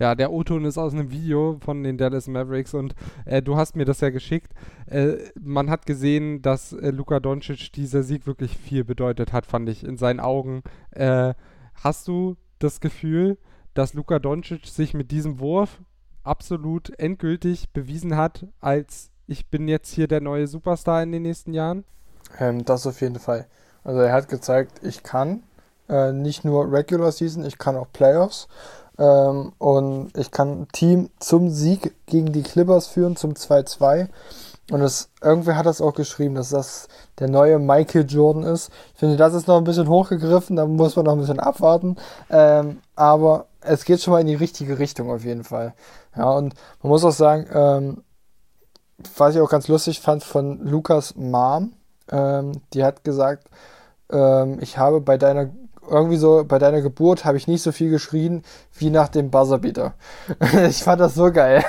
Ja, der O-Ton ist aus einem Video von den Dallas Mavericks und äh, du hast mir das ja geschickt. Äh, man hat gesehen, dass äh, Luka Doncic dieser Sieg wirklich viel bedeutet hat, fand ich, in seinen Augen. Äh, hast du das Gefühl, dass Luka Doncic sich mit diesem Wurf absolut endgültig bewiesen hat, als ich bin jetzt hier der neue Superstar in den nächsten Jahren? Ähm, das auf jeden Fall. Also er hat gezeigt, ich kann äh, nicht nur Regular Season, ich kann auch Playoffs. Ähm, und ich kann Team zum Sieg gegen die Clippers führen, zum 2-2. Und das, irgendwer hat das auch geschrieben, dass das der neue Michael Jordan ist. Ich finde, das ist noch ein bisschen hochgegriffen, da muss man noch ein bisschen abwarten. Ähm, aber es geht schon mal in die richtige Richtung auf jeden Fall. Ja, und man muss auch sagen, ähm, was ich auch ganz lustig fand von Lukas Mom, ähm, die hat gesagt, ähm, ich habe bei deiner irgendwie so bei deiner Geburt habe ich nicht so viel geschrien wie nach dem Buzzerbeater. ich fand das so geil.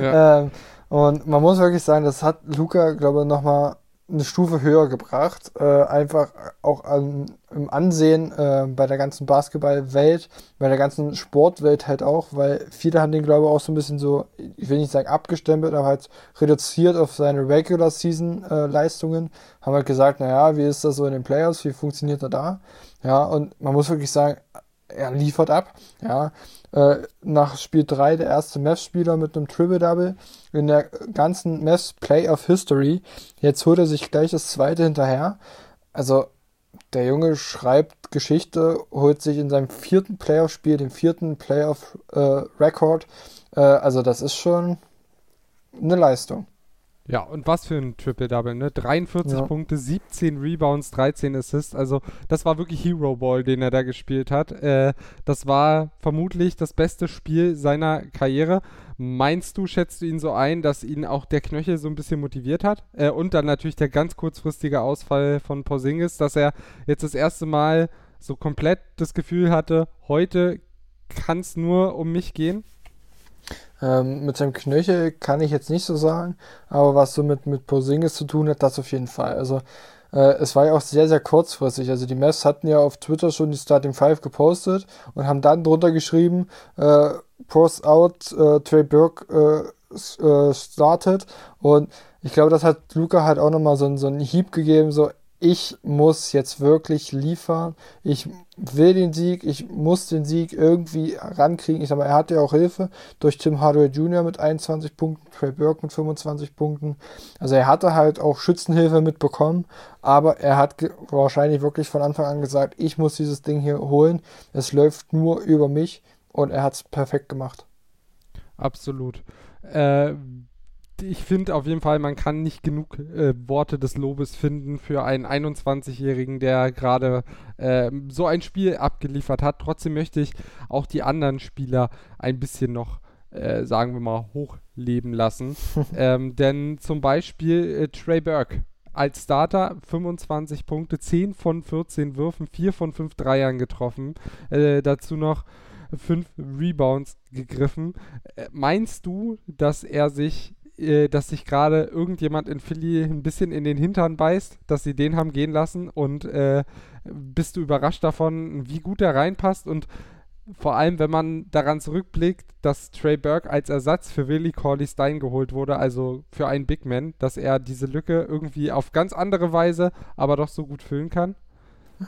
Ja. ähm, und man muss wirklich sagen, das hat Luca, glaube ich, nochmal eine Stufe höher gebracht. Äh, einfach auch an, im Ansehen äh, bei der ganzen Basketballwelt, bei der ganzen Sportwelt halt auch, weil viele haben den, glaube ich, auch so ein bisschen so, ich will nicht sagen abgestempelt, aber halt reduziert auf seine Regular Season äh, Leistungen. Haben halt gesagt, naja, wie ist das so in den Playoffs, wie funktioniert er da? Ja, und man muss wirklich sagen, er liefert ab. Ja, äh, nach Spiel 3 der erste Mavs-Spieler mit einem Triple-Double in der ganzen Mavs Playoff History. Jetzt holt er sich gleich das zweite hinterher. Also, der Junge schreibt Geschichte, holt sich in seinem vierten Playoff-Spiel den vierten Playoff-Rekord. Äh, äh, also, das ist schon eine Leistung. Ja, und was für ein Triple-Double, ne? 43 ja. Punkte, 17 Rebounds, 13 Assists. Also, das war wirklich Hero Ball, den er da gespielt hat. Äh, das war vermutlich das beste Spiel seiner Karriere. Meinst du, schätzt du ihn so ein, dass ihn auch der Knöchel so ein bisschen motiviert hat? Äh, und dann natürlich der ganz kurzfristige Ausfall von Porzingis, dass er jetzt das erste Mal so komplett das Gefühl hatte, heute kann es nur um mich gehen? Ähm, mit seinem Knöchel kann ich jetzt nicht so sagen, aber was so mit, mit Posingis zu tun hat, das auf jeden Fall. Also äh, es war ja auch sehr, sehr kurzfristig. Also die Mavs hatten ja auf Twitter schon die Starting Five gepostet und haben dann drunter geschrieben, äh, Post out, äh, Trey Burke äh, äh, startet und ich glaube, das hat Luca halt auch nochmal so, so einen Hieb gegeben, so ich muss jetzt wirklich liefern. Ich will den Sieg, ich muss den Sieg irgendwie rankriegen. Ich sag mal, er hatte ja auch Hilfe durch Tim Hardaway Jr. mit 21 Punkten, Trey Burke mit 25 Punkten. Also er hatte halt auch Schützenhilfe mitbekommen, aber er hat wahrscheinlich wirklich von Anfang an gesagt, ich muss dieses Ding hier holen. Es läuft nur über mich und er hat es perfekt gemacht. Absolut. Äh, ich finde auf jeden Fall, man kann nicht genug äh, Worte des Lobes finden für einen 21-Jährigen, der gerade äh, so ein Spiel abgeliefert hat. Trotzdem möchte ich auch die anderen Spieler ein bisschen noch, äh, sagen wir mal, hochleben lassen. ähm, denn zum Beispiel äh, Trey Burke als Starter 25 Punkte, 10 von 14 Würfen, 4 von 5 Dreiern getroffen. Äh, dazu noch 5 Rebounds gegriffen. Äh, meinst du, dass er sich äh, dass sich gerade irgendjemand in Philly ein bisschen in den Hintern beißt, dass sie den haben gehen lassen und äh, bist du überrascht davon, wie gut er reinpasst und vor allem, wenn man daran zurückblickt, dass Trey Burke als Ersatz für Willie Corley Stein geholt wurde, also für einen Big Man, dass er diese Lücke irgendwie auf ganz andere Weise, aber doch so gut füllen kann?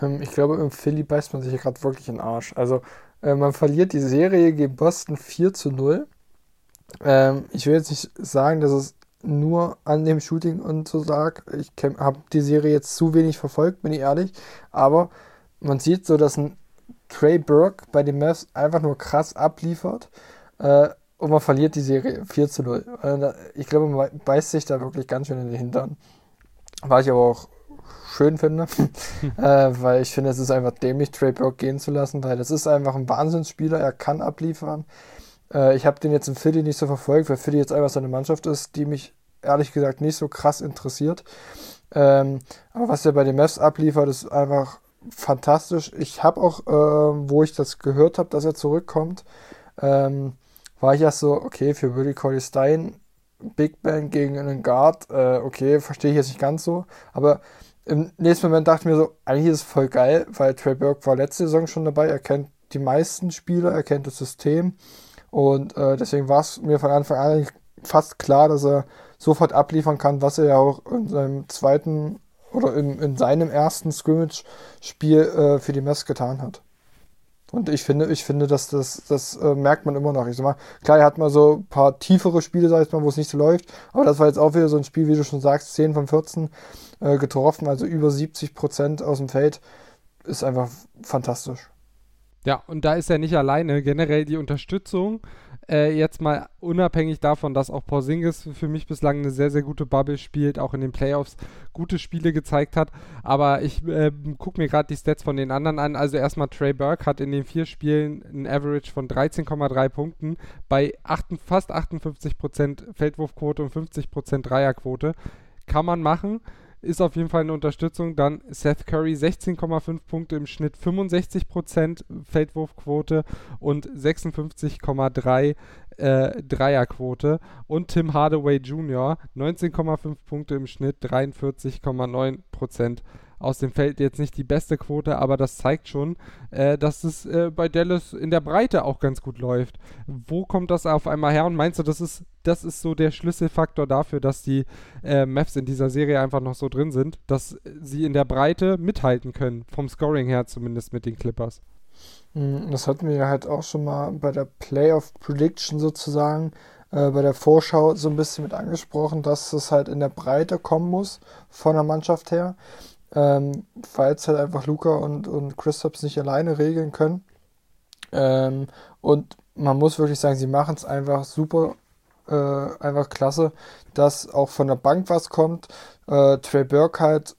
Ähm, ich glaube, im Philly beißt man sich gerade wirklich in den Arsch. Also, äh, man verliert die Serie gegen Boston 4 zu 0 ähm, ich will jetzt nicht sagen, dass es nur an dem Shooting und so lag. Ich habe die Serie jetzt zu wenig verfolgt, bin ich ehrlich. Aber man sieht so, dass ein Trey Burke bei den Mavs einfach nur krass abliefert. Äh, und man verliert die Serie 4 zu 0. Äh, ich glaube, man beißt sich da wirklich ganz schön in den Hintern. Was ich aber auch schön finde, äh, weil ich finde, es ist einfach dämlich, Trey Burke gehen zu lassen, weil das ist einfach ein Wahnsinnsspieler, er kann abliefern. Äh, ich habe den jetzt in Philly nicht so verfolgt, weil Philly jetzt einfach so eine Mannschaft ist, die mich ehrlich gesagt nicht so krass interessiert. Ähm, aber was er bei den Mavs abliefert, ist einfach fantastisch. Ich habe auch, äh, wo ich das gehört habe, dass er zurückkommt, ähm, war ich erst so, okay, für Willie Colley Stein, Big Bang gegen einen Guard, äh, okay, verstehe ich jetzt nicht ganz so. Aber im nächsten Moment dachte ich mir so, eigentlich ist es voll geil, weil Trey Burke war letzte Saison schon dabei, er kennt die meisten Spieler, er kennt das System und äh, deswegen war es mir von Anfang an fast klar, dass er sofort abliefern kann, was er ja auch in seinem zweiten oder in, in seinem ersten Scrimmage-Spiel äh, für die Mess getan hat. Und ich finde, ich finde, dass das, das äh, merkt man immer noch. Ich sag mal, klar, er hat mal so ein paar tiefere Spiele, sag ich mal, wo es nicht so läuft. Aber das war jetzt auch wieder so ein Spiel, wie du schon sagst, 10 von 14 äh, getroffen, also über 70 Prozent aus dem Feld. Ist einfach fantastisch. Ja, und da ist er nicht alleine. Generell die Unterstützung, äh, jetzt mal unabhängig davon, dass auch Porzingis für mich bislang eine sehr, sehr gute Bubble spielt, auch in den Playoffs gute Spiele gezeigt hat. Aber ich äh, gucke mir gerade die Stats von den anderen an. Also erstmal Trey Burke hat in den vier Spielen ein Average von 13,3 Punkten bei 8, fast 58% Feldwurfquote und 50% Dreierquote. Kann man machen ist auf jeden Fall eine Unterstützung. Dann Seth Curry 16,5 Punkte im Schnitt, 65% Feldwurfquote und 56,3 äh, Dreierquote. Und Tim Hardaway Jr. 19,5 Punkte im Schnitt, 43,9% aus dem Feld jetzt nicht die beste Quote, aber das zeigt schon, äh, dass es äh, bei Dallas in der Breite auch ganz gut läuft. Wo kommt das auf einmal her und meinst du, das ist, das ist so der Schlüsselfaktor dafür, dass die äh, Mavs in dieser Serie einfach noch so drin sind, dass sie in der Breite mithalten können, vom Scoring her zumindest mit den Clippers? Hm, das hatten wir halt auch schon mal bei der Playoff Prediction sozusagen, äh, bei der Vorschau so ein bisschen mit angesprochen, dass es halt in der Breite kommen muss von der Mannschaft her ähm, weil es halt einfach Luca und, und Christophs nicht alleine regeln können. Ähm, und man muss wirklich sagen, sie machen es einfach super, äh, einfach klasse, dass auch von der Bank was kommt. Äh, Trey Burke halt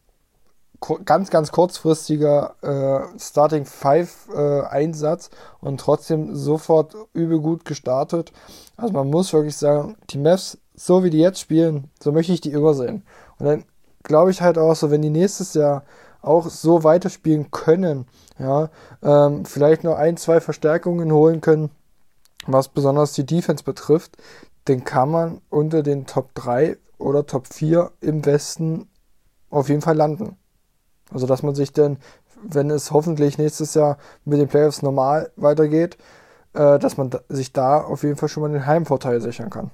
ganz, ganz kurzfristiger äh, Starting Five äh, Einsatz und trotzdem sofort übel gut gestartet. Also man muss wirklich sagen, die Mavs, so wie die jetzt spielen, so möchte ich die immer sehen. Und dann glaube ich halt auch so, wenn die nächstes Jahr auch so weiterspielen können, ja, ähm, vielleicht noch ein, zwei Verstärkungen holen können, was besonders die Defense betrifft, dann kann man unter den Top 3 oder Top 4 im Westen auf jeden Fall landen. Also, dass man sich dann, wenn es hoffentlich nächstes Jahr mit den Playoffs normal weitergeht, äh, dass man sich da auf jeden Fall schon mal den Heimvorteil sichern kann.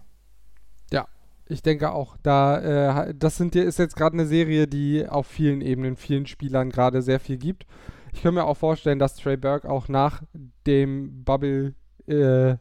Ich denke auch, da äh, das sind ist jetzt gerade eine Serie, die auf vielen Ebenen, vielen Spielern gerade sehr viel gibt. Ich kann mir auch vorstellen, dass Trey Burke auch nach dem Bubble äh,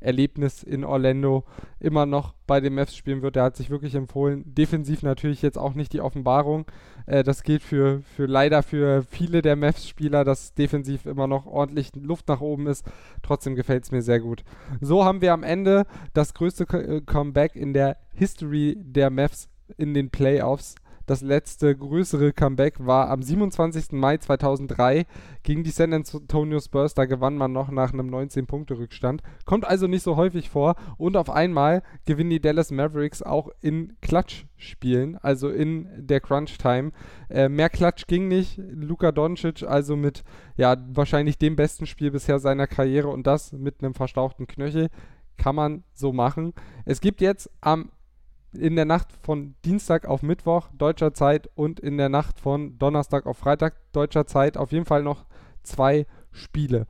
Erlebnis in Orlando immer noch bei den Mavs spielen wird. Er hat sich wirklich empfohlen. Defensiv natürlich jetzt auch nicht die Offenbarung. Äh, das gilt für, für leider für viele der Mavs-Spieler, dass defensiv immer noch ordentlich Luft nach oben ist. Trotzdem gefällt es mir sehr gut. So haben wir am Ende das größte Comeback in der History der Mavs in den Playoffs. Das letzte größere Comeback war am 27. Mai 2003 gegen die San Antonio Spurs. Da gewann man noch nach einem 19-Punkte-Rückstand. Kommt also nicht so häufig vor. Und auf einmal gewinnen die Dallas Mavericks auch in Klatsch-Spielen, also in der Crunch-Time. Äh, mehr Klatsch ging nicht. Luka Doncic also mit ja wahrscheinlich dem besten Spiel bisher seiner Karriere und das mit einem verstauchten Knöchel kann man so machen. Es gibt jetzt am in der Nacht von Dienstag auf Mittwoch deutscher Zeit und in der Nacht von Donnerstag auf Freitag deutscher Zeit auf jeden Fall noch zwei Spiele.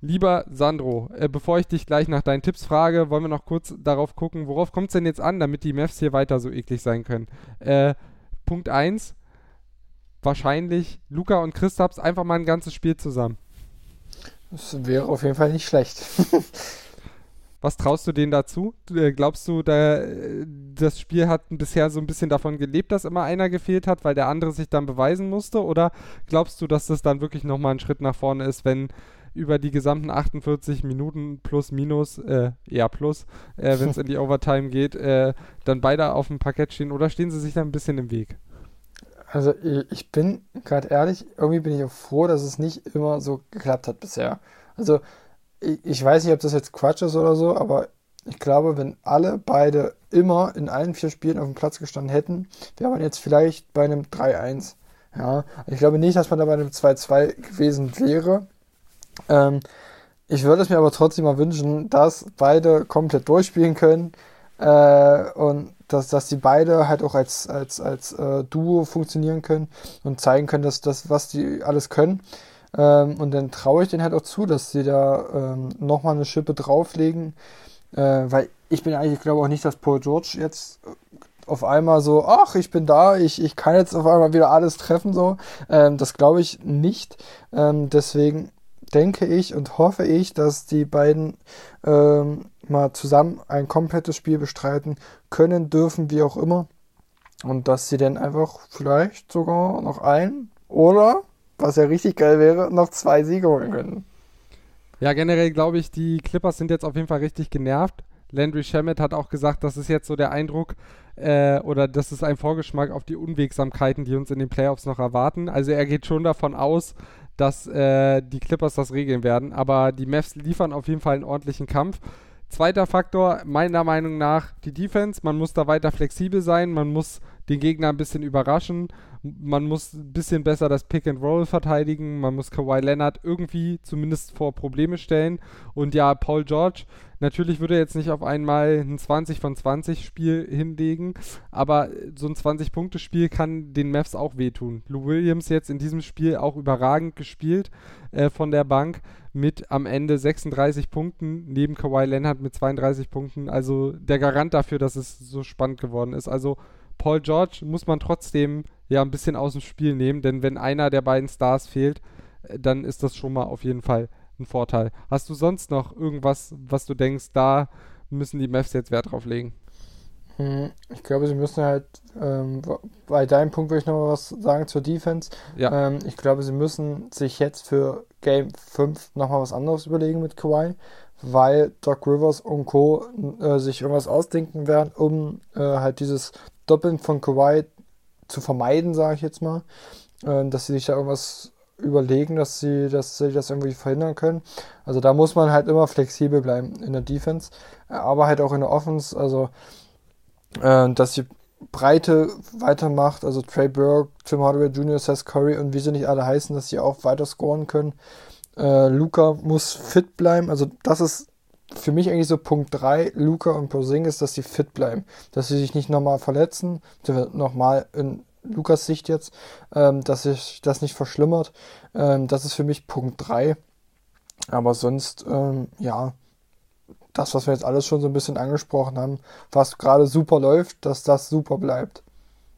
Lieber Sandro, äh, bevor ich dich gleich nach deinen Tipps frage, wollen wir noch kurz darauf gucken, worauf kommt es denn jetzt an, damit die Mavs hier weiter so eklig sein können. Äh, Punkt 1, wahrscheinlich Luca und Christaps einfach mal ein ganzes Spiel zusammen. Das wäre auf jeden Fall nicht schlecht. Was traust du denen dazu? Äh, glaubst du, da, das Spiel hat bisher so ein bisschen davon gelebt, dass immer einer gefehlt hat, weil der andere sich dann beweisen musste? Oder glaubst du, dass das dann wirklich nochmal ein Schritt nach vorne ist, wenn über die gesamten 48 Minuten plus minus, äh, ja plus, äh, wenn es in die Overtime geht, äh, dann beide auf dem Parkett stehen oder stehen sie sich da ein bisschen im Weg? Also ich bin gerade ehrlich, irgendwie bin ich auch froh, dass es nicht immer so geklappt hat bisher. Also ich weiß nicht, ob das jetzt Quatsch ist oder so, aber ich glaube, wenn alle beide immer in allen vier Spielen auf dem Platz gestanden hätten, wäre man jetzt vielleicht bei einem 3-1. Ja, ich glaube nicht, dass man da bei einem 2-2 gewesen wäre. Ähm, ich würde es mir aber trotzdem mal wünschen, dass beide komplett durchspielen können äh, und dass, dass die beide halt auch als, als, als äh, Duo funktionieren können und zeigen können, dass das, was die alles können. Ähm, und dann traue ich denen halt auch zu, dass sie da ähm, nochmal eine Schippe drauflegen. Äh, weil ich bin eigentlich, ich glaube auch nicht, dass Paul George jetzt auf einmal so, ach, ich bin da, ich, ich kann jetzt auf einmal wieder alles treffen, so. Ähm, das glaube ich nicht. Ähm, deswegen denke ich und hoffe ich, dass die beiden ähm, mal zusammen ein komplettes Spiel bestreiten können, dürfen, wie auch immer. Und dass sie dann einfach vielleicht sogar noch ein oder was ja richtig geil wäre, noch zwei Siege holen können. Ja, generell glaube ich, die Clippers sind jetzt auf jeden Fall richtig genervt. Landry Shamet hat auch gesagt, das ist jetzt so der Eindruck äh, oder das ist ein Vorgeschmack auf die Unwegsamkeiten, die uns in den Playoffs noch erwarten. Also er geht schon davon aus, dass äh, die Clippers das regeln werden. Aber die Mavs liefern auf jeden Fall einen ordentlichen Kampf. Zweiter Faktor, meiner Meinung nach, die Defense. Man muss da weiter flexibel sein, man muss den Gegner ein bisschen überraschen man muss ein bisschen besser das Pick and Roll verteidigen, man muss Kawhi Leonard irgendwie zumindest vor Probleme stellen. Und ja, Paul George, natürlich würde er jetzt nicht auf einmal ein 20 von 20 Spiel hinlegen, aber so ein 20-Punkte-Spiel kann den Mavs auch wehtun. Lou Williams jetzt in diesem Spiel auch überragend gespielt äh, von der Bank mit am Ende 36 Punkten, neben Kawhi Leonard mit 32 Punkten. Also der Garant dafür, dass es so spannend geworden ist. Also Paul George muss man trotzdem ja ein bisschen aus dem Spiel nehmen, denn wenn einer der beiden Stars fehlt, äh, dann ist das schon mal auf jeden Fall ein Vorteil. Hast du sonst noch irgendwas, was du denkst, da müssen die Mavs jetzt Wert drauf legen? Hm, ich glaube, sie müssen halt, ähm, bei deinem Punkt würde ich noch mal was sagen zur Defense. Ja. Ähm, ich glaube, sie müssen sich jetzt für Game 5 nochmal was anderes überlegen mit Kawhi, weil Doc Rivers und Co. Äh, sich irgendwas ausdenken werden, um äh, halt dieses Doppeln von Kawhi zu vermeiden, sage ich jetzt mal. Äh, dass sie sich da irgendwas überlegen, dass sie, dass sie das irgendwie verhindern können. Also da muss man halt immer flexibel bleiben in der Defense, aber halt auch in der Offense. Also äh, dass sie Breite weitermacht, also Trey Burke, Tim Hardaway Jr., Seth Curry und wie sie nicht alle heißen, dass sie auch weiter scoren können. Äh, Luca muss fit bleiben, also das ist für mich eigentlich so Punkt 3, Luca und Porzingis, dass sie fit bleiben, dass sie sich nicht nochmal verletzen, nochmal in Lukas Sicht jetzt, ähm, dass sich das nicht verschlimmert. Ähm, das ist für mich Punkt 3. Aber sonst, ähm, ja, das, was wir jetzt alles schon so ein bisschen angesprochen haben, was gerade super läuft, dass das super bleibt.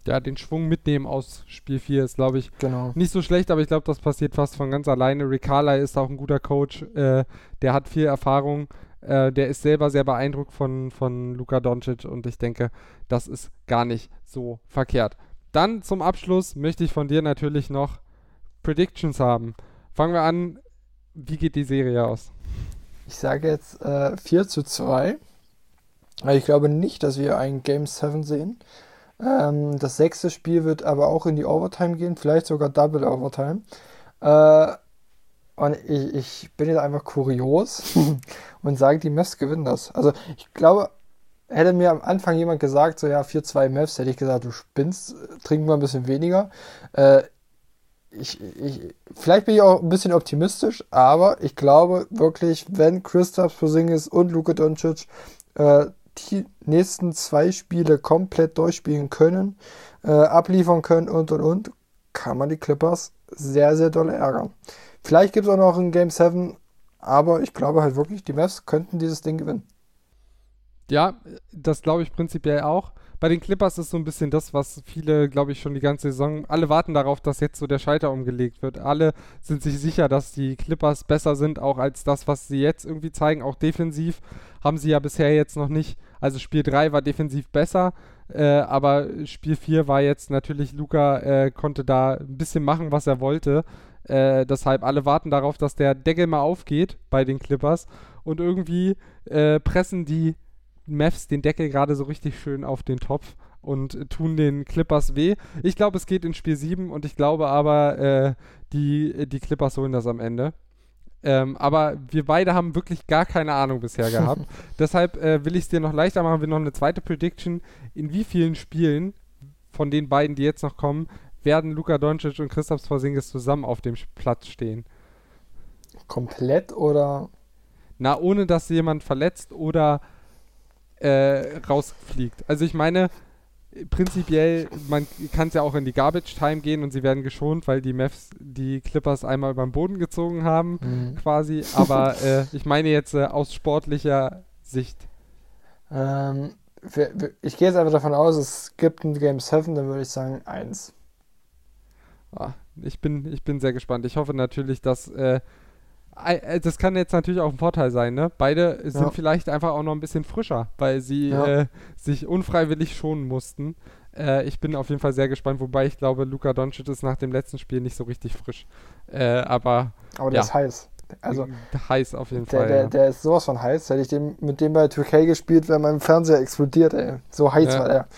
Ja, den Schwung mitnehmen aus Spiel 4 ist, glaube ich, Genau. nicht so schlecht, aber ich glaube, das passiert fast von ganz alleine. Rick Carlisle ist auch ein guter Coach, äh, der hat viel Erfahrung, äh, der ist selber sehr beeindruckt von, von Luka Doncic und ich denke, das ist gar nicht so verkehrt. Dann zum Abschluss möchte ich von dir natürlich noch Predictions haben. Fangen wir an, wie geht die Serie aus? Ich sage jetzt äh, 4 zu 2. Aber Ich glaube nicht, dass wir ein Game 7 sehen. Ähm, das sechste Spiel wird aber auch in die Overtime gehen, vielleicht sogar Double Overtime. Äh, und ich, ich bin jetzt einfach kurios und sage, die Mavs gewinnen das. Also ich glaube, hätte mir am Anfang jemand gesagt, so ja, 4-2 Mavs, hätte ich gesagt, du spinnst, trink mal ein bisschen weniger. Äh, ich, ich, vielleicht bin ich auch ein bisschen optimistisch, aber ich glaube wirklich, wenn Christoph Porzingis und Luka Doncic äh, die nächsten zwei Spiele komplett durchspielen können, äh, abliefern können und und und, kann man die Clippers sehr, sehr doll ärgern. Vielleicht gibt es auch noch ein Game 7, aber ich glaube halt wirklich, die Mavs könnten dieses Ding gewinnen. Ja, das glaube ich prinzipiell auch. Bei den Clippers ist so ein bisschen das, was viele, glaube ich, schon die ganze Saison, alle warten darauf, dass jetzt so der Schalter umgelegt wird. Alle sind sich sicher, dass die Clippers besser sind, auch als das, was sie jetzt irgendwie zeigen. Auch defensiv haben sie ja bisher jetzt noch nicht. Also Spiel 3 war defensiv besser, äh, aber Spiel 4 war jetzt natürlich, Luca äh, konnte da ein bisschen machen, was er wollte. Äh, deshalb alle warten darauf, dass der Deckel mal aufgeht bei den Clippers. Und irgendwie äh, pressen die Mavs den Deckel gerade so richtig schön auf den Topf und tun den Clippers weh. Ich glaube, es geht in Spiel 7 und ich glaube aber, äh, die, die Clippers holen das am Ende. Ähm, aber wir beide haben wirklich gar keine Ahnung bisher gehabt. Deshalb äh, will ich es dir noch leichter machen. Wir noch eine zweite Prediction. In wie vielen Spielen von den beiden, die jetzt noch kommen, werden Luka Doncic und Christoph Porzingis zusammen auf dem Platz stehen? Komplett oder? Na, ohne dass jemand verletzt oder äh, rausfliegt. Also ich meine, prinzipiell, man kann es ja auch in die Garbage Time gehen und sie werden geschont, weil die Mavs die Clippers einmal über den Boden gezogen haben, Mhm. quasi. Aber äh, ich meine jetzt äh, aus sportlicher Sicht. Ähm, wir, wir, ich gehe jetzt einfach davon aus, es gibt ein Game 7, dann würde ich sagen 1. Ah, ich, bin, ich bin sehr gespannt. Ich hoffe natürlich, dass äh, äh, das kann jetzt natürlich auch ein Vorteil sein, ne? Beide sind Ja. vielleicht einfach auch noch ein bisschen frischer, weil sie Ja. äh, sich unfreiwillig schonen mussten. Äh, ich bin auf jeden Fall sehr gespannt, wobei ich glaube, Luka Doncic ist nach dem letzten Spiel nicht so richtig frisch. Äh, aber Aber der Ja. ist heiß. Also heiß auf jeden der, Fall. der, ja. der ist sowas von heiß. Hätte ich den, mit dem bei 2K gespielt, wäre mein Fernseher explodiert, ey. So heiß Ja. war der.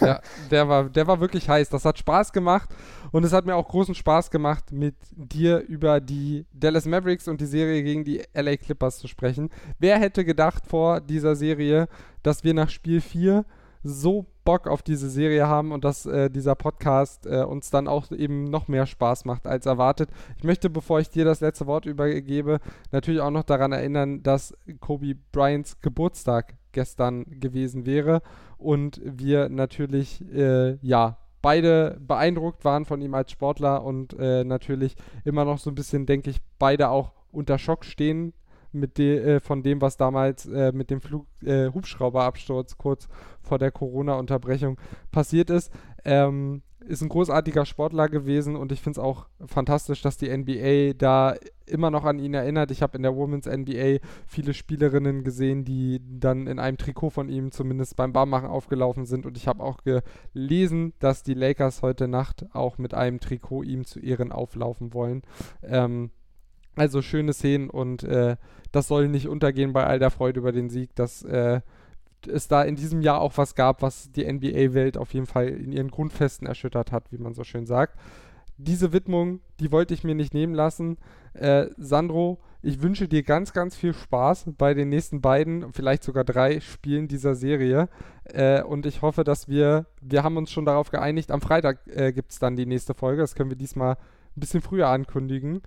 ja, der war, der war wirklich heiß. Das hat Spaß gemacht und es hat mir auch großen Spaß gemacht, mit dir über die Dallas Mavericks und die Serie gegen die LA Clippers zu sprechen. Wer hätte gedacht vor dieser Serie, dass wir nach Spiel 4 so Bock auf diese Serie haben und dass äh, dieser Podcast äh, uns dann auch eben noch mehr Spaß macht als erwartet. Ich möchte, bevor ich dir das letzte Wort übergebe, natürlich auch noch daran erinnern, dass Kobe Bryants Geburtstag gestern gewesen wäre und wir natürlich, äh, ja, beide beeindruckt waren von ihm als Sportler und äh, natürlich immer noch so ein bisschen, denke ich, beide auch unter Schock stehen mit de, äh, von dem, was damals äh, mit dem Flug, äh, Hubschrauberabsturz kurz vor der Corona-Unterbrechung passiert ist. Ähm, ist ein großartiger Sportler gewesen und ich finde es auch fantastisch, dass die NBA da immer noch an ihn erinnert. Ich habe in der Women's NBA viele Spielerinnen gesehen, die dann in einem Trikot von ihm zumindest beim Barmachen aufgelaufen sind und ich habe auch gelesen, dass die Lakers heute Nacht auch mit einem Trikot ihm zu Ehren auflaufen wollen. Ähm, also schöne Szenen und äh, das soll nicht untergehen bei all der Freude über den Sieg, dass äh, es da in diesem Jahr auch was gab, was die NBA-Welt auf jeden Fall in ihren Grundfesten erschüttert hat, wie man so schön sagt. Diese Widmung, die wollte ich mir nicht nehmen lassen. Äh, Sandro, ich wünsche dir ganz, ganz viel Spaß bei den nächsten beiden, vielleicht sogar drei Spielen dieser Serie. Äh, und ich hoffe, dass wir, wir haben uns schon darauf geeinigt, am Freitag äh, gibt es dann die nächste Folge. Das können wir diesmal ein bisschen früher ankündigen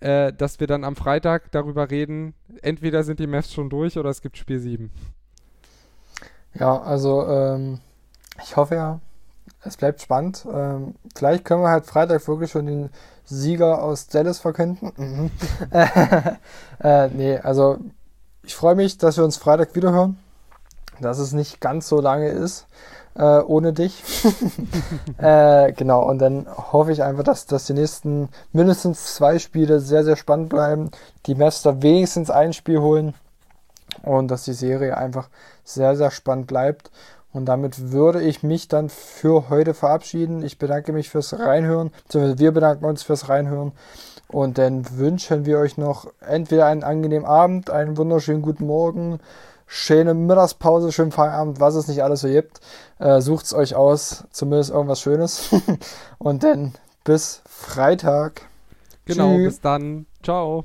äh, dass wir dann am Freitag darüber reden, entweder sind die Mavs schon durch oder es gibt Spiel 7. Ja, also ähm, ich hoffe ja, es bleibt spannend. Ähm, vielleicht können wir halt Freitag wirklich schon den Sieger aus Dallas verkünden. Mhm. äh, nee, also ich freue mich, dass wir uns Freitag wiederhören, dass es nicht ganz so lange ist äh, ohne dich. äh, genau, und dann hoffe ich einfach, dass, dass die nächsten mindestens zwei Spiele sehr, sehr spannend bleiben, die Meister wenigstens ein Spiel holen und dass die Serie einfach sehr, sehr spannend bleibt. Und damit würde ich mich dann für heute verabschieden. Ich bedanke mich fürs Reinhören, beziehungsweise wir bedanken uns fürs Reinhören. Und dann wünschen wir euch noch entweder einen angenehmen Abend, einen wunderschönen guten Morgen, schöne Mittagspause, schönen Feierabend, was es nicht alles so gibt. Äh, sucht's euch aus, zumindest irgendwas Schönes. Und dann bis Freitag. Genau, Tschüss. bis dann. Ciao.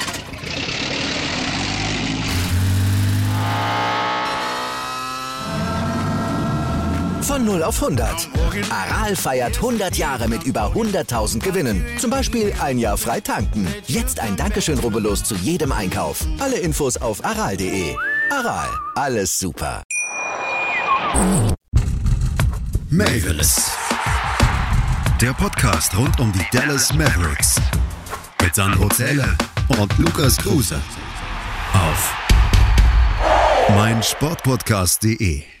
Von 0 auf 100. Aral feiert 100 Jahre mit über 100.000 Gewinnen. Zum Beispiel ein Jahr frei tanken. Jetzt ein Dankeschön, rubbellos zu jedem Einkauf. Alle Infos auf aral.de. Aral, alles super. Mavis. Der Podcast rund um die Dallas Mavericks. Mit Sandro Zähler und Lukas Kruse. Auf meinsportpodcast.de.